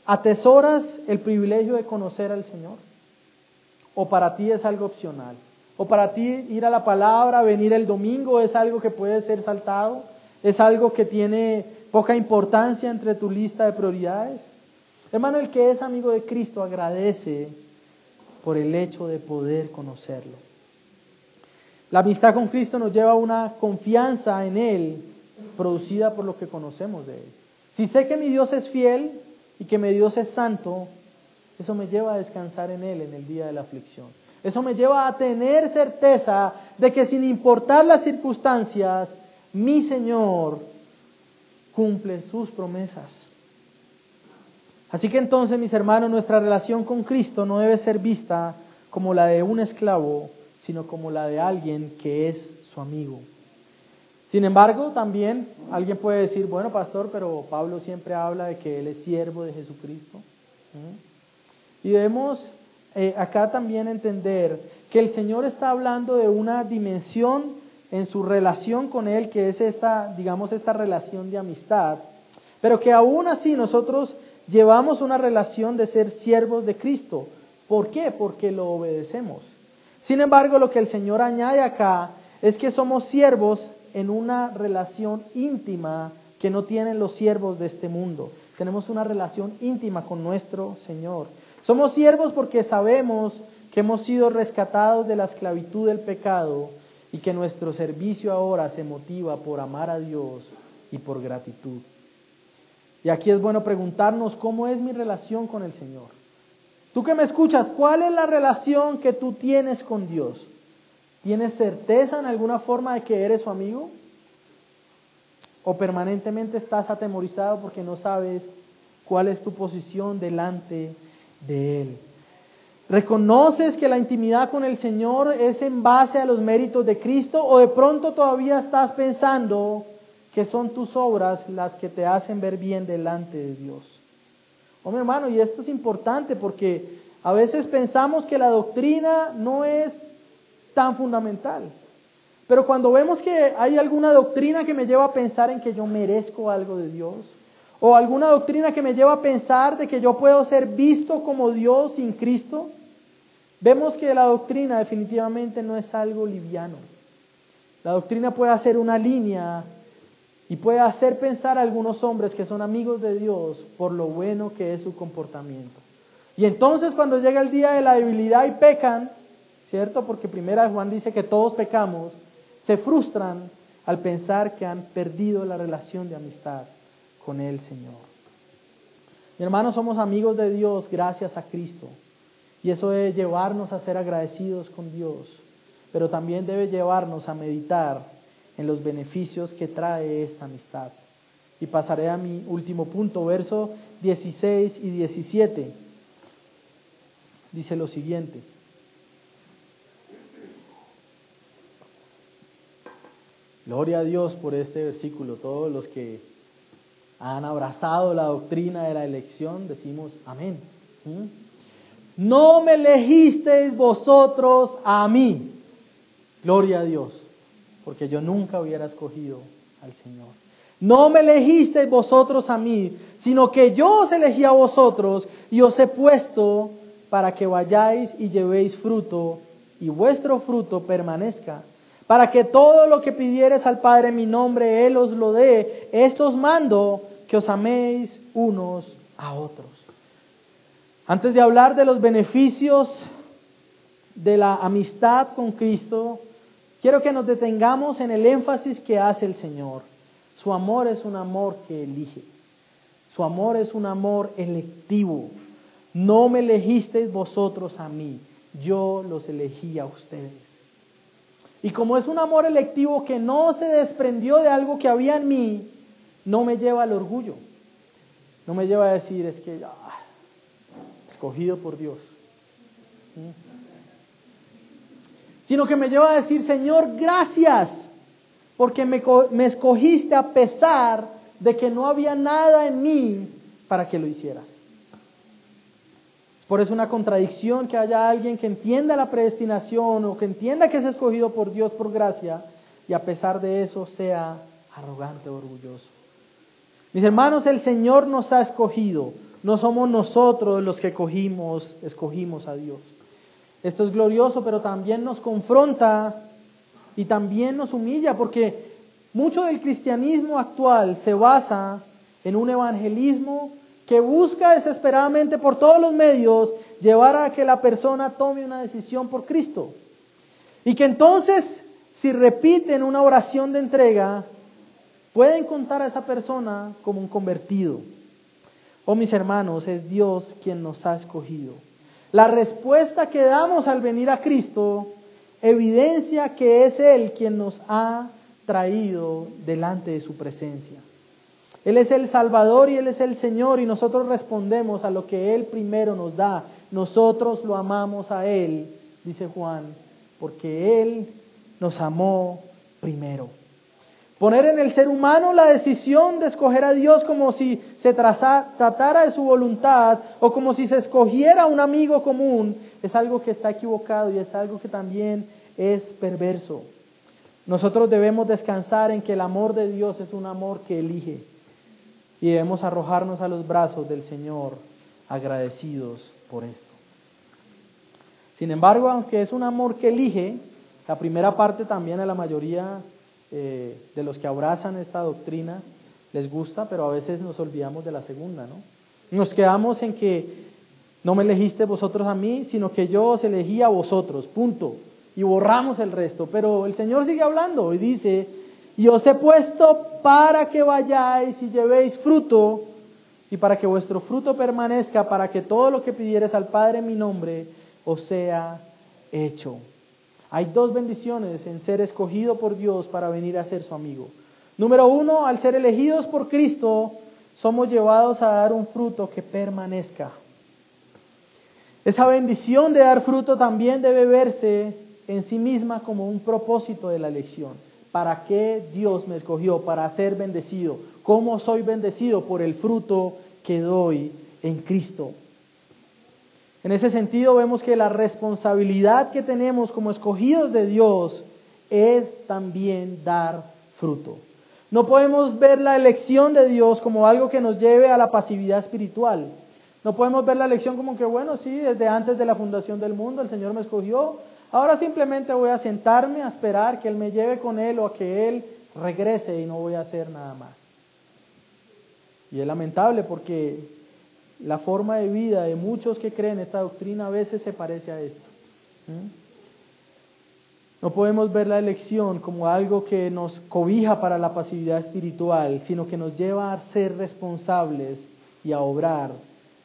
¿atesoras el privilegio de conocer al Señor? ¿O para ti es algo opcional? ¿O para ti ir a la palabra, venir el domingo es algo que puede ser saltado? ¿Es algo que tiene poca importancia entre tu lista de prioridades? Hermano, el que es amigo de Cristo agradece por el hecho de poder conocerlo. La amistad con Cristo nos lleva a una confianza en Él producida por lo que conocemos de Él. Si sé que mi Dios es fiel y que mi Dios es santo, eso me lleva a descansar en Él en el día de la aflicción. Eso me lleva a tener certeza de que sin importar las circunstancias, mi Señor cumple sus promesas. Así que entonces, mis hermanos, nuestra relación con Cristo no debe ser vista como la de un esclavo, sino como la de alguien que es su amigo. Sin embargo, también alguien puede decir, bueno, pastor, pero Pablo siempre habla de que él es siervo de Jesucristo. ¿Mm? Y debemos eh, acá también entender que el Señor está hablando de una dimensión en su relación con Él, que es esta, digamos, esta relación de amistad, pero que aún así nosotros llevamos una relación de ser siervos de Cristo. ¿Por qué? Porque lo obedecemos. Sin embargo, lo que el Señor añade acá es que somos siervos en una relación íntima que no tienen los siervos de este mundo. Tenemos una relación íntima con nuestro Señor. Somos siervos porque sabemos que hemos sido rescatados de la esclavitud del pecado y que nuestro servicio ahora se motiva por amar a Dios y por gratitud. Y aquí es bueno preguntarnos cómo es mi relación con el Señor. Tú que me escuchas, ¿cuál es la relación que tú tienes con Dios? ¿Tienes certeza en alguna forma de que eres su amigo? ¿O permanentemente estás atemorizado porque no sabes cuál es tu posición delante de Él? ¿Reconoces que la intimidad con el Señor es en base a los méritos de Cristo o de pronto todavía estás pensando que son tus obras las que te hacen ver bien delante de Dios. Mi hermano, y esto es importante porque a veces pensamos que la doctrina no es tan fundamental. Pero cuando vemos que hay alguna doctrina que me lleva a pensar en que yo merezco algo de Dios, o alguna doctrina que me lleva a pensar de que yo puedo ser visto como Dios sin Cristo, vemos que la doctrina definitivamente no es algo liviano. La doctrina puede hacer una línea y puede hacer pensar a algunos hombres que son amigos de Dios por lo bueno que es su comportamiento. Y entonces cuando llega el día de la debilidad y pecan, ¿cierto? Porque primera Juan dice que todos pecamos, se frustran al pensar que han perdido la relación de amistad con el Señor. Mi hermano, somos amigos de Dios gracias a Cristo. Y eso debe llevarnos a ser agradecidos con Dios, pero también debe llevarnos a meditar en los beneficios que trae esta amistad. Y pasaré a mi último punto, verso 16 y 17. Dice lo siguiente. Gloria a Dios por este versículo. Todos los que han abrazado la doctrina de la elección, decimos amén. ¿Mm? No me elegisteis vosotros a mí. Gloria a Dios porque yo nunca hubiera escogido al Señor. No me elegisteis vosotros a mí, sino que yo os elegí a vosotros y os he puesto para que vayáis y llevéis fruto y vuestro fruto permanezca, para que todo lo que pidieres al Padre en mi nombre, Él os lo dé. Esto os mando que os améis unos a otros. Antes de hablar de los beneficios de la amistad con Cristo, Quiero que nos detengamos en el énfasis que hace el Señor. Su amor es un amor que elige. Su amor es un amor electivo. No me elegisteis vosotros a mí, yo los elegí a ustedes. Y como es un amor electivo que no se desprendió de algo que había en mí, no me lleva al orgullo. No me lleva a decir, es que, ah, escogido por Dios. Sino que me lleva a decir, Señor, gracias, porque me, escogiste a pesar de que no había nada en mí para que lo hicieras. Por eso una contradicción que haya alguien que entienda la predestinación o que entienda que es escogido por Dios por gracia y a pesar de eso sea arrogante o orgulloso. Mis hermanos, el Señor nos ha escogido, no somos nosotros los que cogimos, escogimos a Dios. Esto es glorioso, pero también nos confronta y también nos humilla, porque mucho del cristianismo actual se basa en un evangelismo que busca desesperadamente por todos los medios llevar a que la persona tome una decisión por Cristo. Y que entonces, si repiten una oración de entrega, pueden contar a esa persona como un convertido. Oh mis hermanos, es Dios quien nos ha escogido. La respuesta que damos al venir a Cristo evidencia que es Él quien nos ha traído delante de su presencia. Él es el Salvador y Él es el Señor y nosotros respondemos a lo que Él primero nos da. Nosotros lo amamos a Él, dice Juan, porque Él nos amó primero. Poner en el ser humano la decisión de escoger a Dios como si se tratara de su voluntad o como si se escogiera un amigo común es algo que está equivocado y es algo que también es perverso. Nosotros debemos descansar en que el amor de Dios es un amor que elige y debemos arrojarnos a los brazos del Señor agradecidos por esto. Sin embargo, aunque es un amor que elige, la primera parte también a la mayoría eh, de los que abrazan esta doctrina les gusta, pero a veces nos olvidamos de la segunda, ¿no? Nos quedamos en que no me elegiste vosotros a mí, sino que yo os elegí a vosotros, punto. Y borramos el resto. Pero el Señor sigue hablando y dice, y os he puesto para que vayáis y llevéis fruto, y para que vuestro fruto permanezca, para que todo lo que pidieres al Padre en mi nombre os sea hecho. Hay dos bendiciones en ser escogido por Dios para venir a ser su amigo. Número uno, al ser elegidos por Cristo, somos llevados a dar un fruto que permanezca. Esa bendición de dar fruto también debe verse en sí misma como un propósito de la elección. ¿Para qué Dios me escogió? Para ser bendecido. ¿Cómo soy bendecido? Por el fruto que doy en Cristo. En ese sentido vemos que la responsabilidad que tenemos como escogidos de Dios es también dar fruto. No podemos ver la elección de Dios como algo que nos lleve a la pasividad espiritual. No podemos ver la elección como que, bueno, sí, desde antes de la fundación del mundo el Señor me escogió, Ahora simplemente voy a sentarme a esperar que Él me lleve con Él o a que Él regrese y no voy a hacer nada más. Y es lamentable porque la forma de vida de muchos que creen esta doctrina a veces se parece a esto. No podemos ver la elección como algo que nos cobija para la pasividad espiritual, sino que nos lleva a ser responsables y a obrar,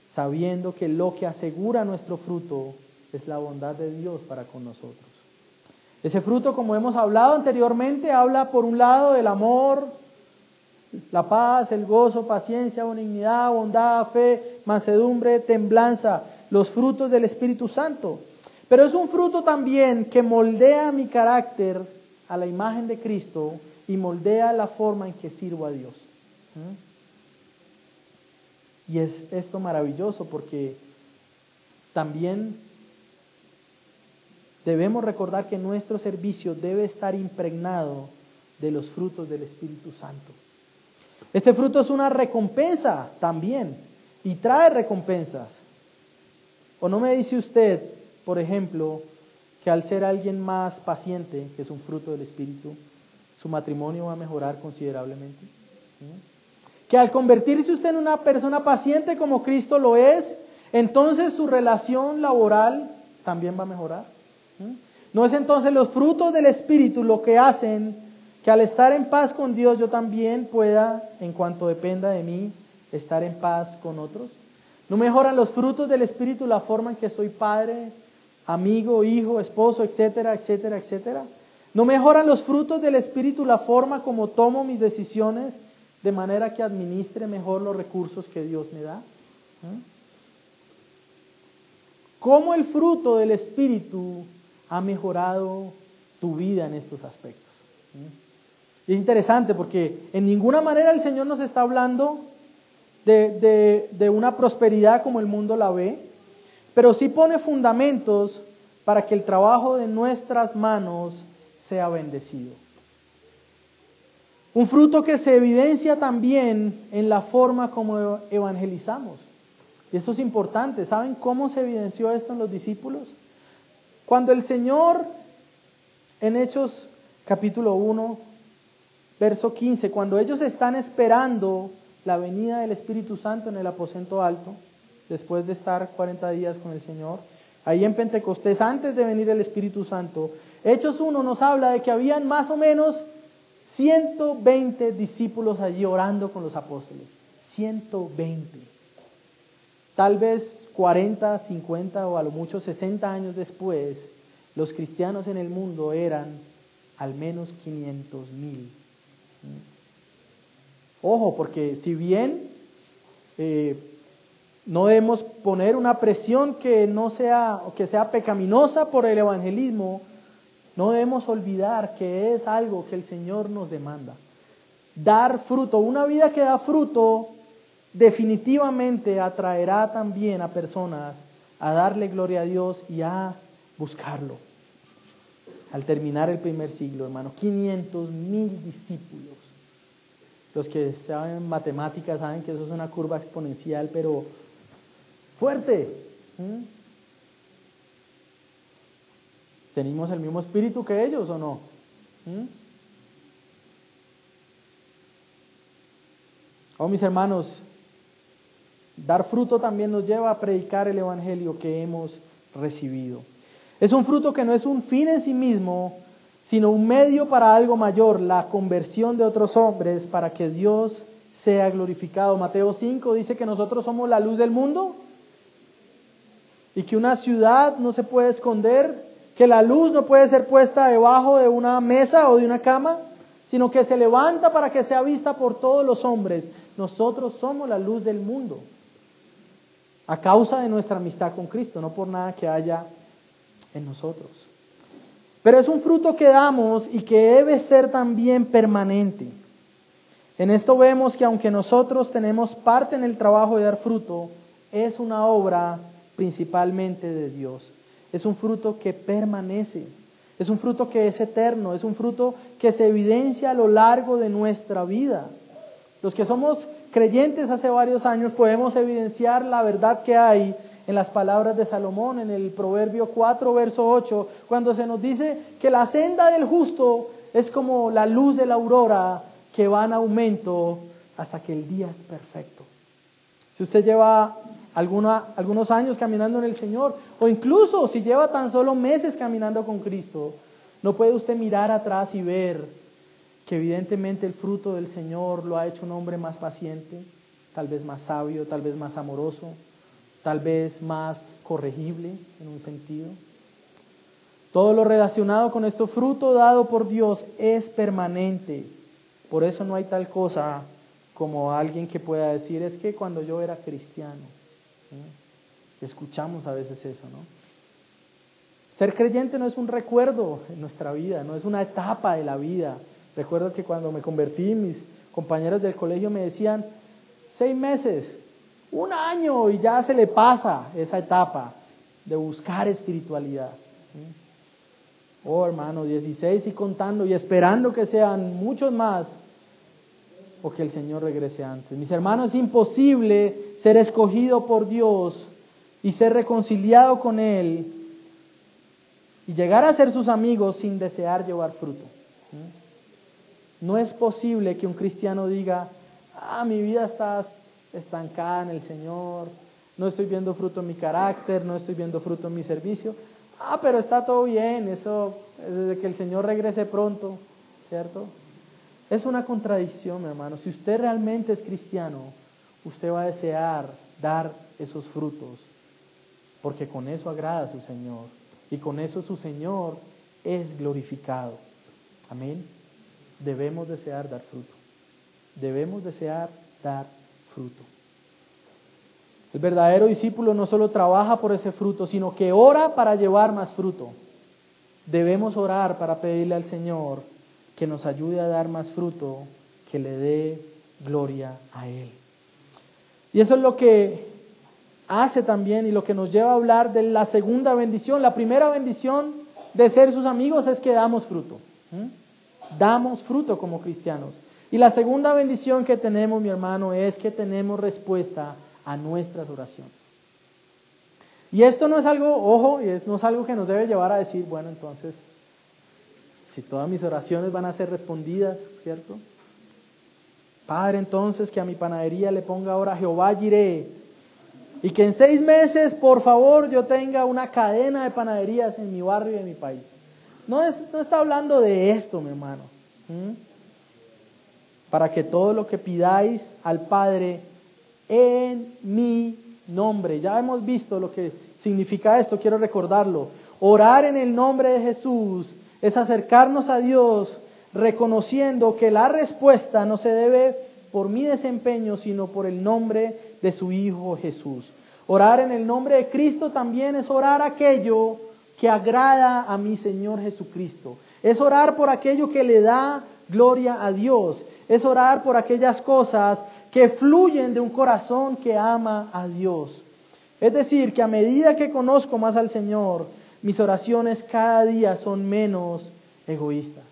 sabiendo que lo que asegura nuestro fruto es la bondad de Dios para con nosotros. Ese fruto, como hemos hablado anteriormente, habla por un lado del amor, la paz, el gozo, paciencia, benignidad, bondad, fe, mansedumbre, temblanza, los frutos del Espíritu Santo. Pero es un fruto también que moldea mi carácter a la imagen de Cristo y moldea la forma en que sirvo a Dios. ¿Mm? Y es esto maravilloso porque también debemos recordar que nuestro servicio debe estar impregnado de los frutos del Espíritu Santo. Este fruto es una recompensa también y trae recompensas. ¿O no me dice usted, por ejemplo, que al ser alguien más paciente, que es un fruto del Espíritu, su matrimonio va a mejorar considerablemente? Que al convertirse usted en una persona paciente como Cristo lo es, entonces su relación laboral también va a mejorar. ¿No es entonces los frutos del Espíritu lo que hacen que al estar en paz con Dios yo también pueda, en cuanto dependa de mí, estar en paz con otros? ¿No mejoran los frutos del Espíritu la forma en que soy padre, amigo, hijo, esposo, etcétera, etcétera, etcétera? ¿No mejoran los frutos del Espíritu la forma como tomo mis decisiones de manera que administre mejor los recursos que Dios me da? ¿Mm? ¿Cómo el fruto del Espíritu ha mejorado tu vida en estos aspectos. Y es interesante porque en ninguna manera el Señor nos está hablando de, de, una prosperidad como el mundo la ve, pero sí pone fundamentos para que el trabajo de nuestras manos sea bendecido. Un fruto que se evidencia también en la forma como evangelizamos. Y esto es importante. ¿Saben cómo se evidenció esto en los discípulos? Cuando el Señor, en Hechos capítulo 1, verso 15, cuando ellos están esperando la venida del Espíritu Santo en el aposento alto, después de estar 40 días con el Señor. Ahí en Pentecostés, antes de venir el Espíritu Santo, Hechos 1 nos habla de que habían más o menos 120 discípulos allí orando con los apóstoles. 120. Tal vez 40, 50 o a lo mucho 60 años después, los cristianos en el mundo eran al menos 500 mil. Ojo, porque si bien eh, no debemos poner una presión que no sea, que sea pecaminosa por el evangelismo, no debemos olvidar que es algo que el Señor nos demanda. Dar fruto, una vida que da fruto definitivamente atraerá también a personas a darle gloria a Dios y a buscarlo. Al terminar el primer siglo, hermano, 500 mil discípulos. Los que saben matemáticas saben que eso es una curva exponencial, pero fuerte. ¿Tenemos el mismo espíritu que ellos o no? Oh, mis hermanos, dar fruto también nos lleva a predicar el Evangelio que hemos recibido. Es un fruto que no es un fin en sí mismo, sino un medio para algo mayor, la conversión de otros hombres para que Dios sea glorificado. Mateo 5 dice que nosotros somos la luz del mundo y que una ciudad no se puede esconder que la luz no puede ser puesta debajo de una mesa o de una cama, sino que se levanta para que sea vista por todos los hombres. Nosotros somos la luz del mundo, a causa de nuestra amistad con Cristo, no por nada que haya en nosotros. Pero es un fruto que damos y que debe ser también permanente. En esto vemos que aunque nosotros tenemos parte en el trabajo de dar fruto, es una obra principalmente de Dios es un fruto que permanece, es un fruto que es eterno, es un fruto que se evidencia a lo largo de nuestra vida. Los que somos creyentes hace varios años podemos evidenciar la verdad que hay en las palabras de Salomón, en el Proverbio 4, verso 8, cuando se nos dice que la senda del justo es como la luz de la aurora que va en aumento hasta que el día es perfecto. Si usted lleva algunos años caminando en el Señor, o incluso si lleva tan solo meses caminando con Cristo, no puede usted mirar atrás y ver que evidentemente el fruto del Señor lo ha hecho un hombre más paciente, tal vez más sabio, tal vez más amoroso, tal vez más corregible en un sentido. Todo lo relacionado con este fruto dado por Dios es permanente. Por eso no hay tal cosa como alguien que pueda decir, es que cuando yo era cristiano, Escuchamos a veces eso, ¿no? Ser creyente no es un recuerdo en nuestra vida, no es una etapa de la vida. Recuerdo que cuando me convertí, mis compañeros del colegio me decían, seis meses, un año y ya se le pasa esa etapa de buscar espiritualidad. Oh hermano, 16 y contando y esperando que sean muchos más o que el Señor regrese antes. Mis hermanos, es imposible ser escogido por Dios y ser reconciliado con Él y llegar a ser sus amigos sin desear llevar fruto. No es posible que un cristiano diga, ah, mi vida está estancada en el Señor, no estoy viendo fruto en mi carácter, no estoy viendo fruto en mi servicio. Ah, pero está todo bien, eso es desde que el Señor regrese pronto, ¿cierto? Es una contradicción, mi hermano. Si usted realmente es cristiano, usted va a desear dar esos frutos, porque con eso agrada a su Señor y con eso su Señor es glorificado. Amén. Debemos desear dar fruto. Debemos desear dar fruto. El verdadero discípulo no solo trabaja por ese fruto, sino que ora para llevar más fruto. Debemos orar para pedirle al Señor que nos ayude a dar más fruto, que le dé gloria a Él. Y eso es lo que hace también y lo que nos lleva a hablar de la segunda bendición. La primera bendición de ser sus amigos es que damos fruto. Damos fruto como cristianos. Y la segunda bendición que tenemos, mi hermano, es que tenemos respuesta a nuestras oraciones. Y esto no es algo, ojo, no es algo que nos debe llevar a decir, bueno, entonces si todas mis oraciones van a ser respondidas, ¿cierto? Padre, entonces que a mi panadería le ponga ahora Jehová Jireh, Y que en seis meses, por favor, yo tenga una cadena de panaderías en mi barrio y en mi país. No, es, no está hablando de esto, mi hermano. Para que todo lo que pidáis al Padre en mi nombre. Ya hemos visto lo que significa esto, quiero recordarlo. Orar en el nombre de Jesús es acercarnos a Dios reconociendo que la respuesta no se debe por mi desempeño, sino por el nombre de su Hijo Jesús. Orar en el nombre de Cristo también es orar aquello que agrada a mi Señor Jesucristo. Es orar por aquello que le da gloria a Dios. Es orar por aquellas cosas que fluyen de un corazón que ama a Dios. Es decir, que a medida que conozco más al Señor, mis oraciones cada día son menos egoístas.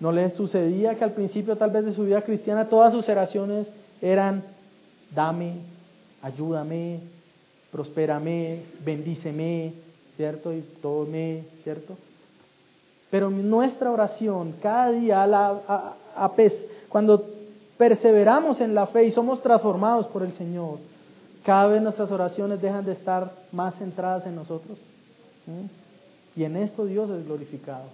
¿No le sucedía que al principio tal vez de su vida cristiana todas sus oraciones eran, dame, ayúdame, prospérame, bendíceme, ¿cierto? Y todo me, ¿cierto? Pero nuestra oración cada día, a, a, cuando perseveramos en la fe y somos transformados por el Señor, cada vez nuestras oraciones dejan de estar más centradas en nosotros. Y en esto Dios es glorificado.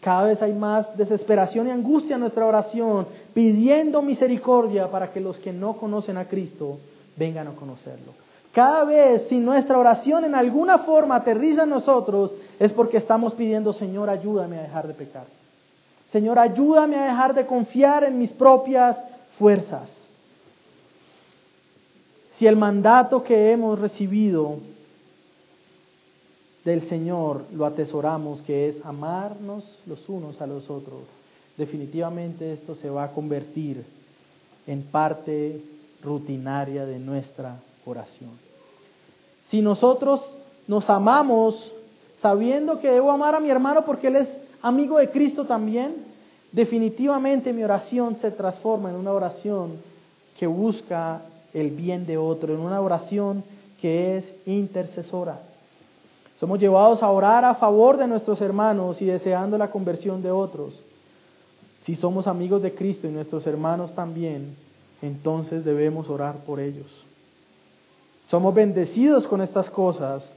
Cada vez hay más desesperación y angustia en nuestra oración, pidiendo misericordia para que los que no conocen a Cristo vengan a conocerlo. Cada vez si nuestra oración en alguna forma aterriza en nosotros, es porque estamos pidiendo, Señor, ayúdame a dejar de pecar. Señor, ayúdame a dejar de confiar en mis propias fuerzas. Si el mandato que hemos recibido del Señor lo atesoramos, que es amarnos los unos a los otros, definitivamente esto se va a convertir en parte rutinaria de nuestra oración. Si nosotros nos amamos sabiendo que debo amar a mi hermano porque él es amigo de Cristo también, definitivamente mi oración se transforma en una oración que busca el bien de otro, en una oración que es intercesora. Somos llevados a orar a favor de nuestros hermanos y deseando la conversión de otros. Si somos amigos de Cristo y nuestros hermanos también, entonces debemos orar por ellos. Somos bendecidos con estas cosas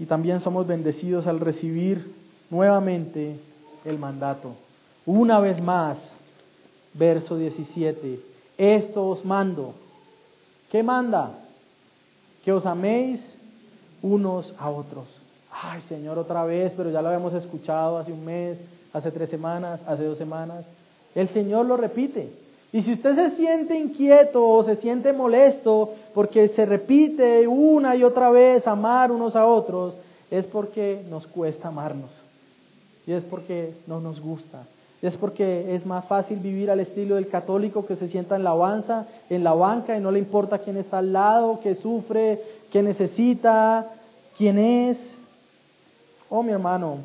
y también somos bendecidos al recibir nuevamente el mandato. Una vez más, verso 17, esto os mando. ¿Qué manda? Que os améis unos a otros. Ay Señor, otra vez, pero ya lo habíamos escuchado hace un mes, hace tres semanas, hace dos semanas. El Señor lo repite. Y si usted se siente inquieto o se siente molesto porque se repite una y otra vez amar unos a otros, es porque nos cuesta amarnos. Y es porque no nos gusta. Es porque es más fácil vivir al estilo del católico que se sienta en la avanza, en la banca y no le importa quién está al lado, qué sufre, qué necesita, quién es. Oh, mi hermano,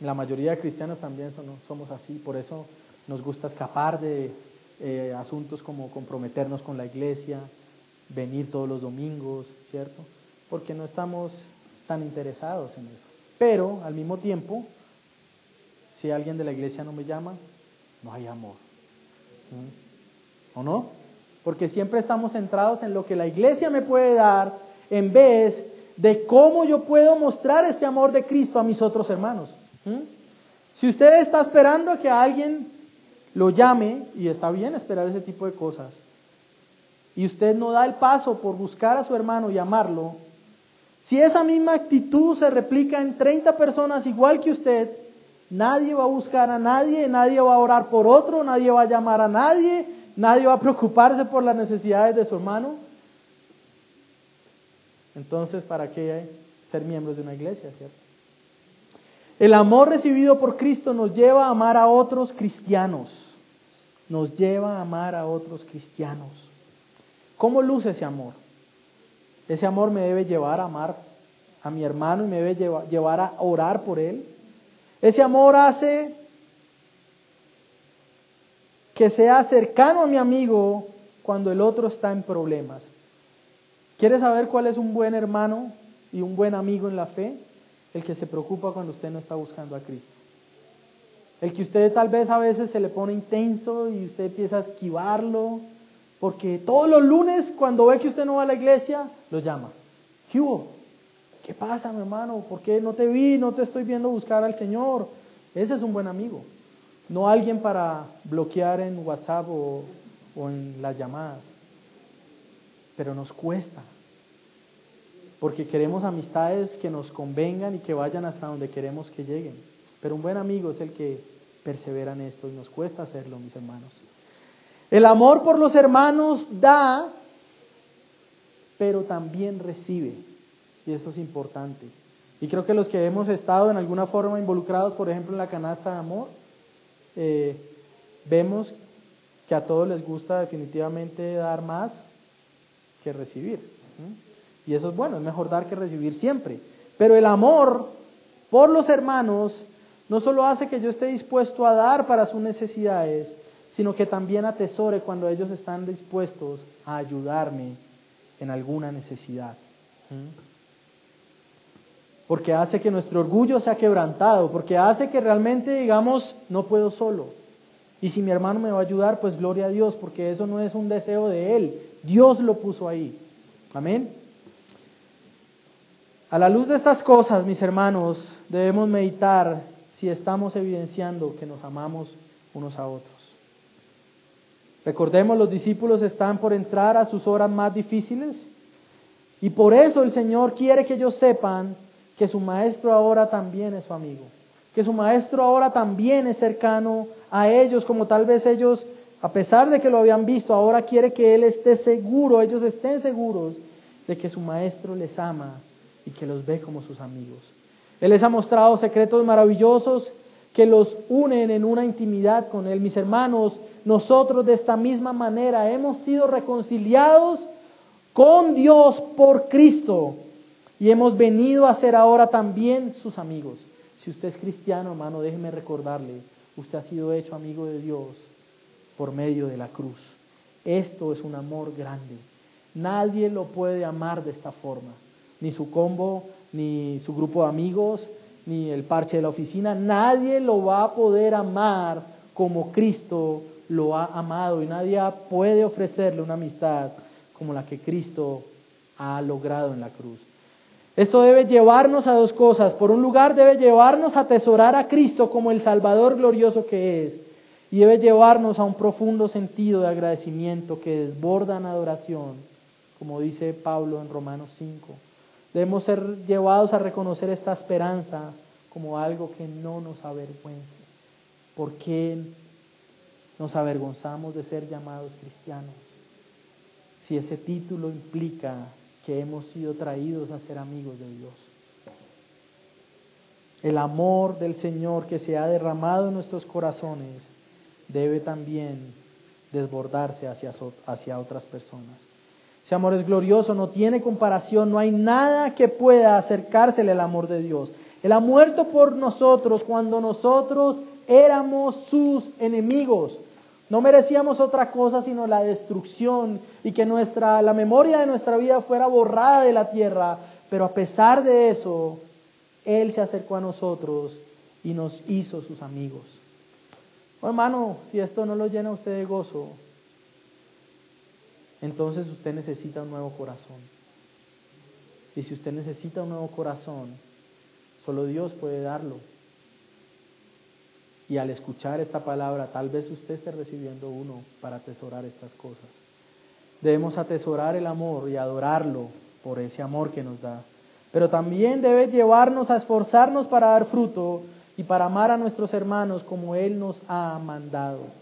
la mayoría de cristianos también somos así, por eso nos gusta escapar de eh, asuntos como comprometernos con la iglesia, venir todos los domingos, ¿cierto? Porque no estamos tan interesados en eso. Pero al mismo tiempo, si alguien de la iglesia no me llama, no hay amor. ¿Mm? ¿O no? Porque siempre estamos centrados en lo que la iglesia me puede dar en vez de cómo yo puedo mostrar este amor de Cristo a mis otros hermanos. ¿Mm? Si usted está esperando a que alguien lo llame, y está bien esperar ese tipo de cosas, y usted no da el paso por buscar a su hermano y amarlo, si esa misma actitud se replica en 30 personas igual que usted, nadie va a buscar a nadie, nadie va a orar por otro, nadie va a llamar a nadie, nadie va a preocuparse por las necesidades de su hermano. Entonces, ¿para qué ser miembros de una iglesia, cierto? El amor recibido por Cristo nos lleva a amar a otros cristianos. Nos lleva a amar a otros cristianos. ¿Cómo luce ese amor? Ese amor me debe llevar a amar a mi hermano y me debe llevar a orar por él. Ese amor hace que sea cercano a mi amigo cuando el otro está en problemas. ¿Quiere saber cuál es un buen hermano y un buen amigo en la fe? El que se preocupa cuando usted no está buscando a Cristo. El que usted tal vez a veces se le pone intenso y usted empieza a esquivarlo, Porque todos los lunes, cuando ve que usted no va a la iglesia, lo llama. ¿Qué? ¿Qué pasa, mi hermano? ¿Por qué no te vi? No te estoy viendo buscar al Señor. Ese es un buen amigo. No alguien para bloquear en WhatsApp o en las llamadas. Pero nos cuesta. Porque queremos amistades que nos convengan y que vayan hasta donde queremos que lleguen. Pero un buen amigo es el que persevera en esto y nos cuesta hacerlo, mis hermanos. El amor por los hermanos da, pero también recibe. Y eso es importante. Y creo que los que hemos estado en alguna forma involucrados, por ejemplo, en la canasta de amor, eh, vemos que a todos les gusta definitivamente dar más que recibir. Y eso es bueno, es mejor dar que recibir siempre. Pero el amor por los hermanos no solo hace que yo esté dispuesto a dar para sus necesidades, sino que también atesore cuando ellos están dispuestos a ayudarme en alguna necesidad. Porque hace que nuestro orgullo sea quebrantado, porque hace que realmente digamos, no puedo solo. Y si mi hermano me va a ayudar, pues gloria a Dios, porque eso no es un deseo de él, Dios lo puso ahí. Amén. A la luz de estas cosas, mis hermanos, debemos meditar si estamos evidenciando que nos amamos unos a otros. Recordemos, los discípulos están por entrar a sus horas más difíciles y por eso el Señor quiere que ellos sepan que su maestro ahora también es su amigo, que su maestro ahora también es cercano a ellos, como tal vez ellos, a pesar de que lo habían visto, ahora quiere que Él esté seguro, ellos estén seguros de que su maestro les ama y que los ve como sus amigos. Él les ha mostrado secretos maravillosos que los unen en una intimidad con Él. Mis hermanos, nosotros de esta misma manera hemos sido reconciliados con Dios por Cristo y hemos venido a ser ahora también sus amigos. Si usted es cristiano, hermano, déjeme recordarle, usted ha sido hecho amigo de Dios por medio de la cruz. Esto es un amor grande. Nadie lo puede amar de esta forma. Ni su combo, ni su grupo de amigos, ni el parche de la oficina, nadie lo va a poder amar como Cristo lo ha amado y nadie puede ofrecerle una amistad como la que Cristo ha logrado en la cruz. Esto debe llevarnos a dos cosas. Por un lugar debe llevarnos a atesorar a Cristo como el Salvador glorioso que es y debe llevarnos a un profundo sentido de agradecimiento que desborda en adoración, como dice Pablo en Romanos 5. Debemos ser llevados a reconocer esta esperanza como algo que no nos avergüence. ¿Por qué nos avergonzamos de ser llamados cristianos? Si ese título implica que hemos sido traídos a ser amigos de Dios. El amor del Señor que se ha derramado en nuestros corazones debe también desbordarse hacia, hacia otras personas. Ese amor es glorioso, no tiene comparación, no hay nada que pueda acercársele al amor de Dios. Él ha muerto por nosotros cuando nosotros éramos sus enemigos. No merecíamos otra cosa sino la destrucción y que nuestra, la memoria de nuestra vida fuera borrada de la tierra. Pero a pesar de eso, Él se acercó a nosotros y nos hizo sus amigos. Oh, hermano, si esto no lo llena a usted de gozo, entonces usted necesita un nuevo corazón. Y si usted necesita un nuevo corazón, solo Dios puede darlo. Y al escuchar esta palabra, tal vez usted esté recibiendo uno para atesorar estas cosas. Debemos atesorar el amor y adorarlo por ese amor que nos da. Pero también debe llevarnos a esforzarnos para dar fruto y para amar a nuestros hermanos como Él nos ha mandado.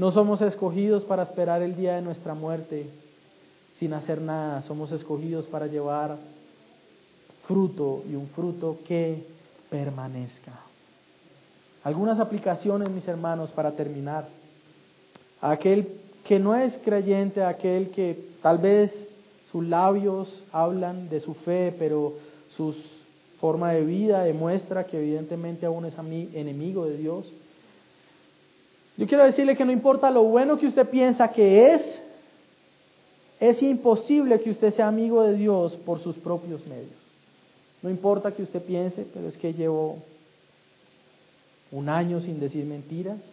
No somos escogidos para esperar el día de nuestra muerte sin hacer nada. Somos escogidos para llevar fruto y un fruto que permanezca. Algunas aplicaciones, mis hermanos, para terminar. Aquel que no es creyente, aquel que tal vez sus labios hablan de su fe, pero su forma de vida demuestra que evidentemente aún es enemigo de Dios. Yo quiero decirle que no importa lo bueno que usted piensa que es, es imposible que usted sea amigo de Dios por sus propios medios. No importa que usted piense, pero es que llevo un año sin decir mentiras.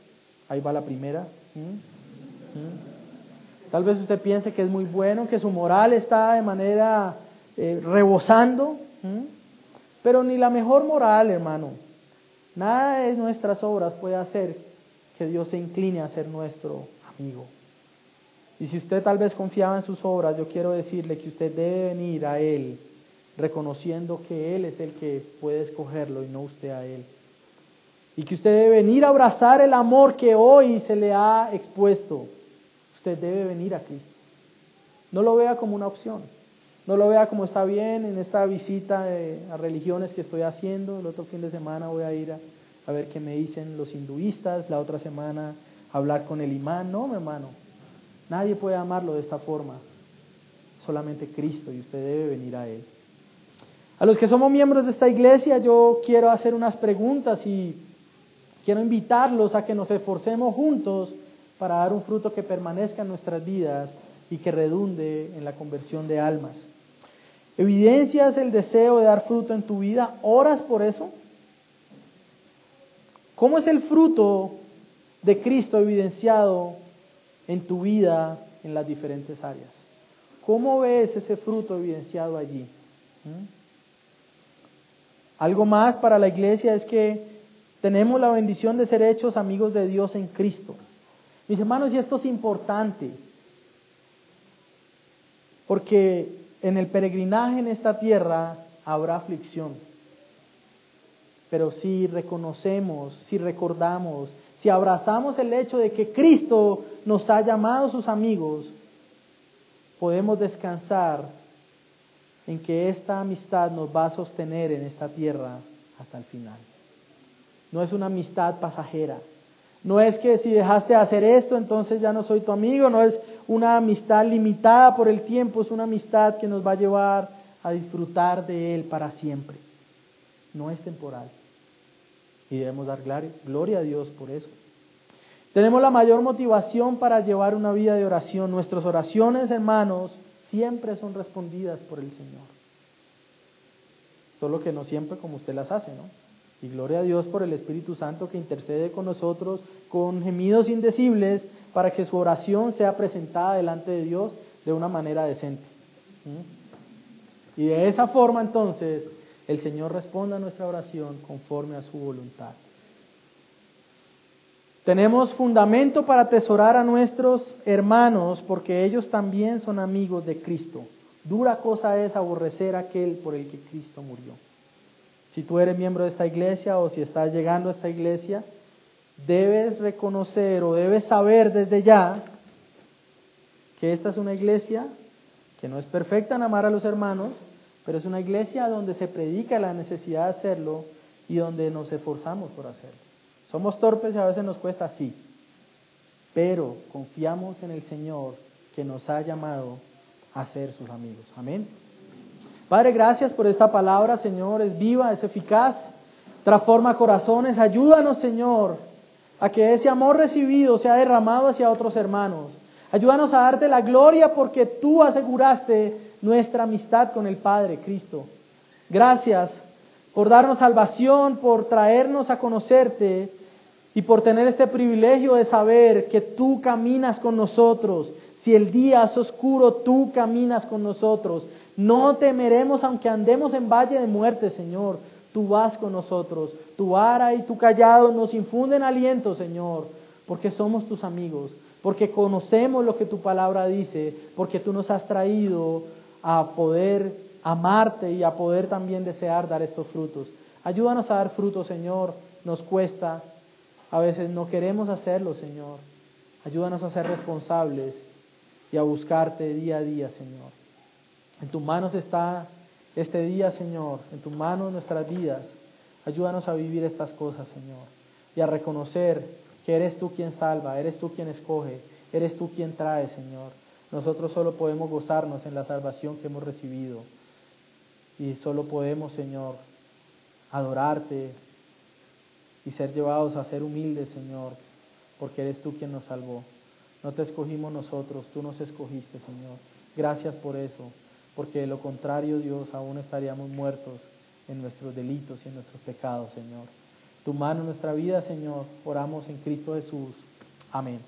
Ahí va la primera. ¿Mm? ¿Mm? Tal vez usted piense que es muy bueno, que su moral está de manera eh, rebosando, pero ni la mejor moral, hermano, nada de nuestras obras puede hacer que Dios se incline a ser nuestro amigo. Y si usted tal vez confiaba en sus obras, yo quiero decirle que usted debe venir a Él reconociendo que Él es el que puede escogerlo y no usted a Él. Y que usted debe venir a abrazar el amor que hoy se le ha expuesto. Usted debe venir a Cristo. No lo vea como una opción. No lo vea como está bien en esta visita a religiones que estoy haciendo. El otro fin de semana voy a ir a, a ver qué me dicen los hinduistas. La otra semana hablar con el imán. No, mi hermano. Nadie puede amarlo de esta forma. Solamente Cristo y usted debe venir a Él. A los que somos miembros de esta iglesia, yo quiero hacer unas preguntas y quiero invitarlos a que nos esforcemos juntos para dar un fruto que permanezca en nuestras vidas y que redunde en la conversión de almas. ¿Evidencias el deseo de dar fruto en tu vida? ¿Oras por eso? ¿Cómo es el fruto de Cristo evidenciado en tu vida en las diferentes áreas? ¿Cómo ves ese fruto evidenciado allí? ¿Mm? Algo más para la iglesia es que tenemos la bendición de ser hechos amigos de Dios en Cristo. Mis hermanos, y esto es importante, porque en el peregrinaje en esta tierra habrá aflicción. Pero si reconocemos, si recordamos, si abrazamos el hecho de que Cristo nos ha llamado sus amigos, podemos descansar en que esta amistad nos va a sostener en esta tierra hasta el final. No es una amistad pasajera. No es que si dejaste de hacer esto, entonces ya no soy tu amigo. No es una amistad limitada por el tiempo. Es una amistad que nos va a llevar a disfrutar de Él para siempre. No es temporal. Y debemos dar gloria a Dios por eso. Tenemos la mayor motivación para llevar una vida de oración. Nuestras oraciones, hermanos, siempre son respondidas por el Señor. Solo que no siempre como usted las hace, ¿no? Y gloria a Dios por el Espíritu Santo que intercede con nosotros con gemidos indecibles para que su oración sea presentada delante de Dios de una manera decente. Y de esa forma entonces el Señor responde a nuestra oración conforme a su voluntad. Tenemos fundamento para atesorar a nuestros hermanos porque ellos también son amigos de Cristo. Dura cosa es aborrecer aquel por el que Cristo murió. Si tú eres miembro de esta iglesia o si estás llegando a esta iglesia, debes reconocer o debes saber desde ya que esta es una iglesia que no es perfecta en amar a los hermanos, pero es una iglesia donde se predica la necesidad de hacerlo y donde nos esforzamos por hacerlo. Somos torpes y a veces nos cuesta, sí, pero confiamos en el Señor que nos ha llamado a ser sus amigos. Amén. Padre, gracias por esta palabra, Señor, es viva, es eficaz, transforma corazones. Ayúdanos, Señor, a que ese amor recibido sea derramado hacia otros hermanos. Ayúdanos a darte la gloria porque tú aseguraste nuestra amistad con el Padre, Cristo. Gracias por darnos salvación, por traernos a conocerte y por tener este privilegio de saber que tú caminas con nosotros. Si el día es oscuro, tú caminas con nosotros. No temeremos aunque andemos en valle de muerte, Señor. Tú vas con nosotros. Tu vara y tu callado nos infunden aliento, Señor, porque somos tus amigos, porque conocemos lo que tu palabra dice, porque tú nos has traído a poder amarte y a poder también desear dar estos frutos. Ayúdanos a dar frutos, Señor. Nos cuesta. A veces no queremos hacerlo, Señor. Ayúdanos a ser responsables y a buscarte día a día, Señor. En tus manos está este día, Señor. En tus manos nuestras vidas. Ayúdanos a vivir estas cosas, Señor. Y a reconocer que eres tú quien salva, eres tú quien escoge, eres tú quien trae, Señor. Nosotros solo podemos gozarnos en la salvación que hemos recibido. Y solo podemos, Señor, adorarte y ser llevados a ser humildes, Señor, porque eres tú quien nos salvó. No te escogimos nosotros, tú nos escogiste, Señor. Gracias por eso, porque de lo contrario, Dios, aún estaríamos muertos en nuestros delitos y en nuestros pecados, Señor. Tu mano en nuestra vida, Señor, oramos en Cristo Jesús. Amén.